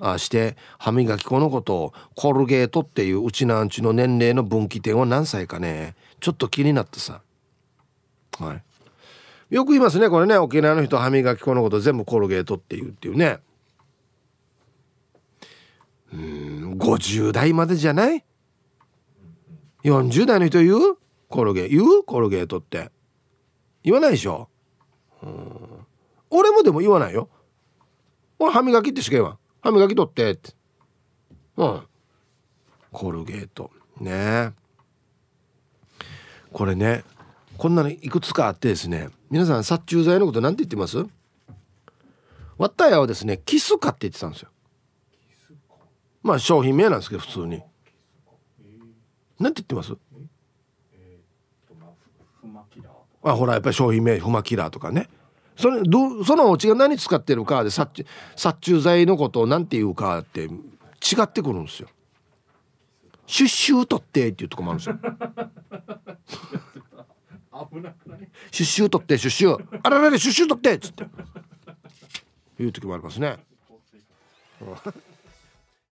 あして歯磨き粉のことをコルゲートっていううちなんちの年齢の分岐点は何歳かね。ちょっと気になってさ。はいよく言いますねこれね。沖縄の人歯磨き粉のこと全部コルゲートっていうっていうね。うん50代までじゃない？40代の人言う？コルゲ言う？コルゲートって。言わないでしょ？うん。俺もでも言わないよ。俺歯磨きってしか言わん。歯磨き取ってって。うん。コルゲート。ね。これねこんなのいくつかあってですね皆さん殺虫剤のこと何て言ってます？わったやはですねキスカって言ってたんですよ。まあ商品名なんですけど普通に。何て言ってます？あほらやっぱり商品名フマキラーとかね。それどそのお家が何使ってるかで殺殺虫剤のことを何て言うかって違ってくるんですよ。シュッシュー取ってっていうとこもあるんですよ。シュッシュー取ってシュッシュー。あらららシュッシュー取ってっつって。いう時もありますね。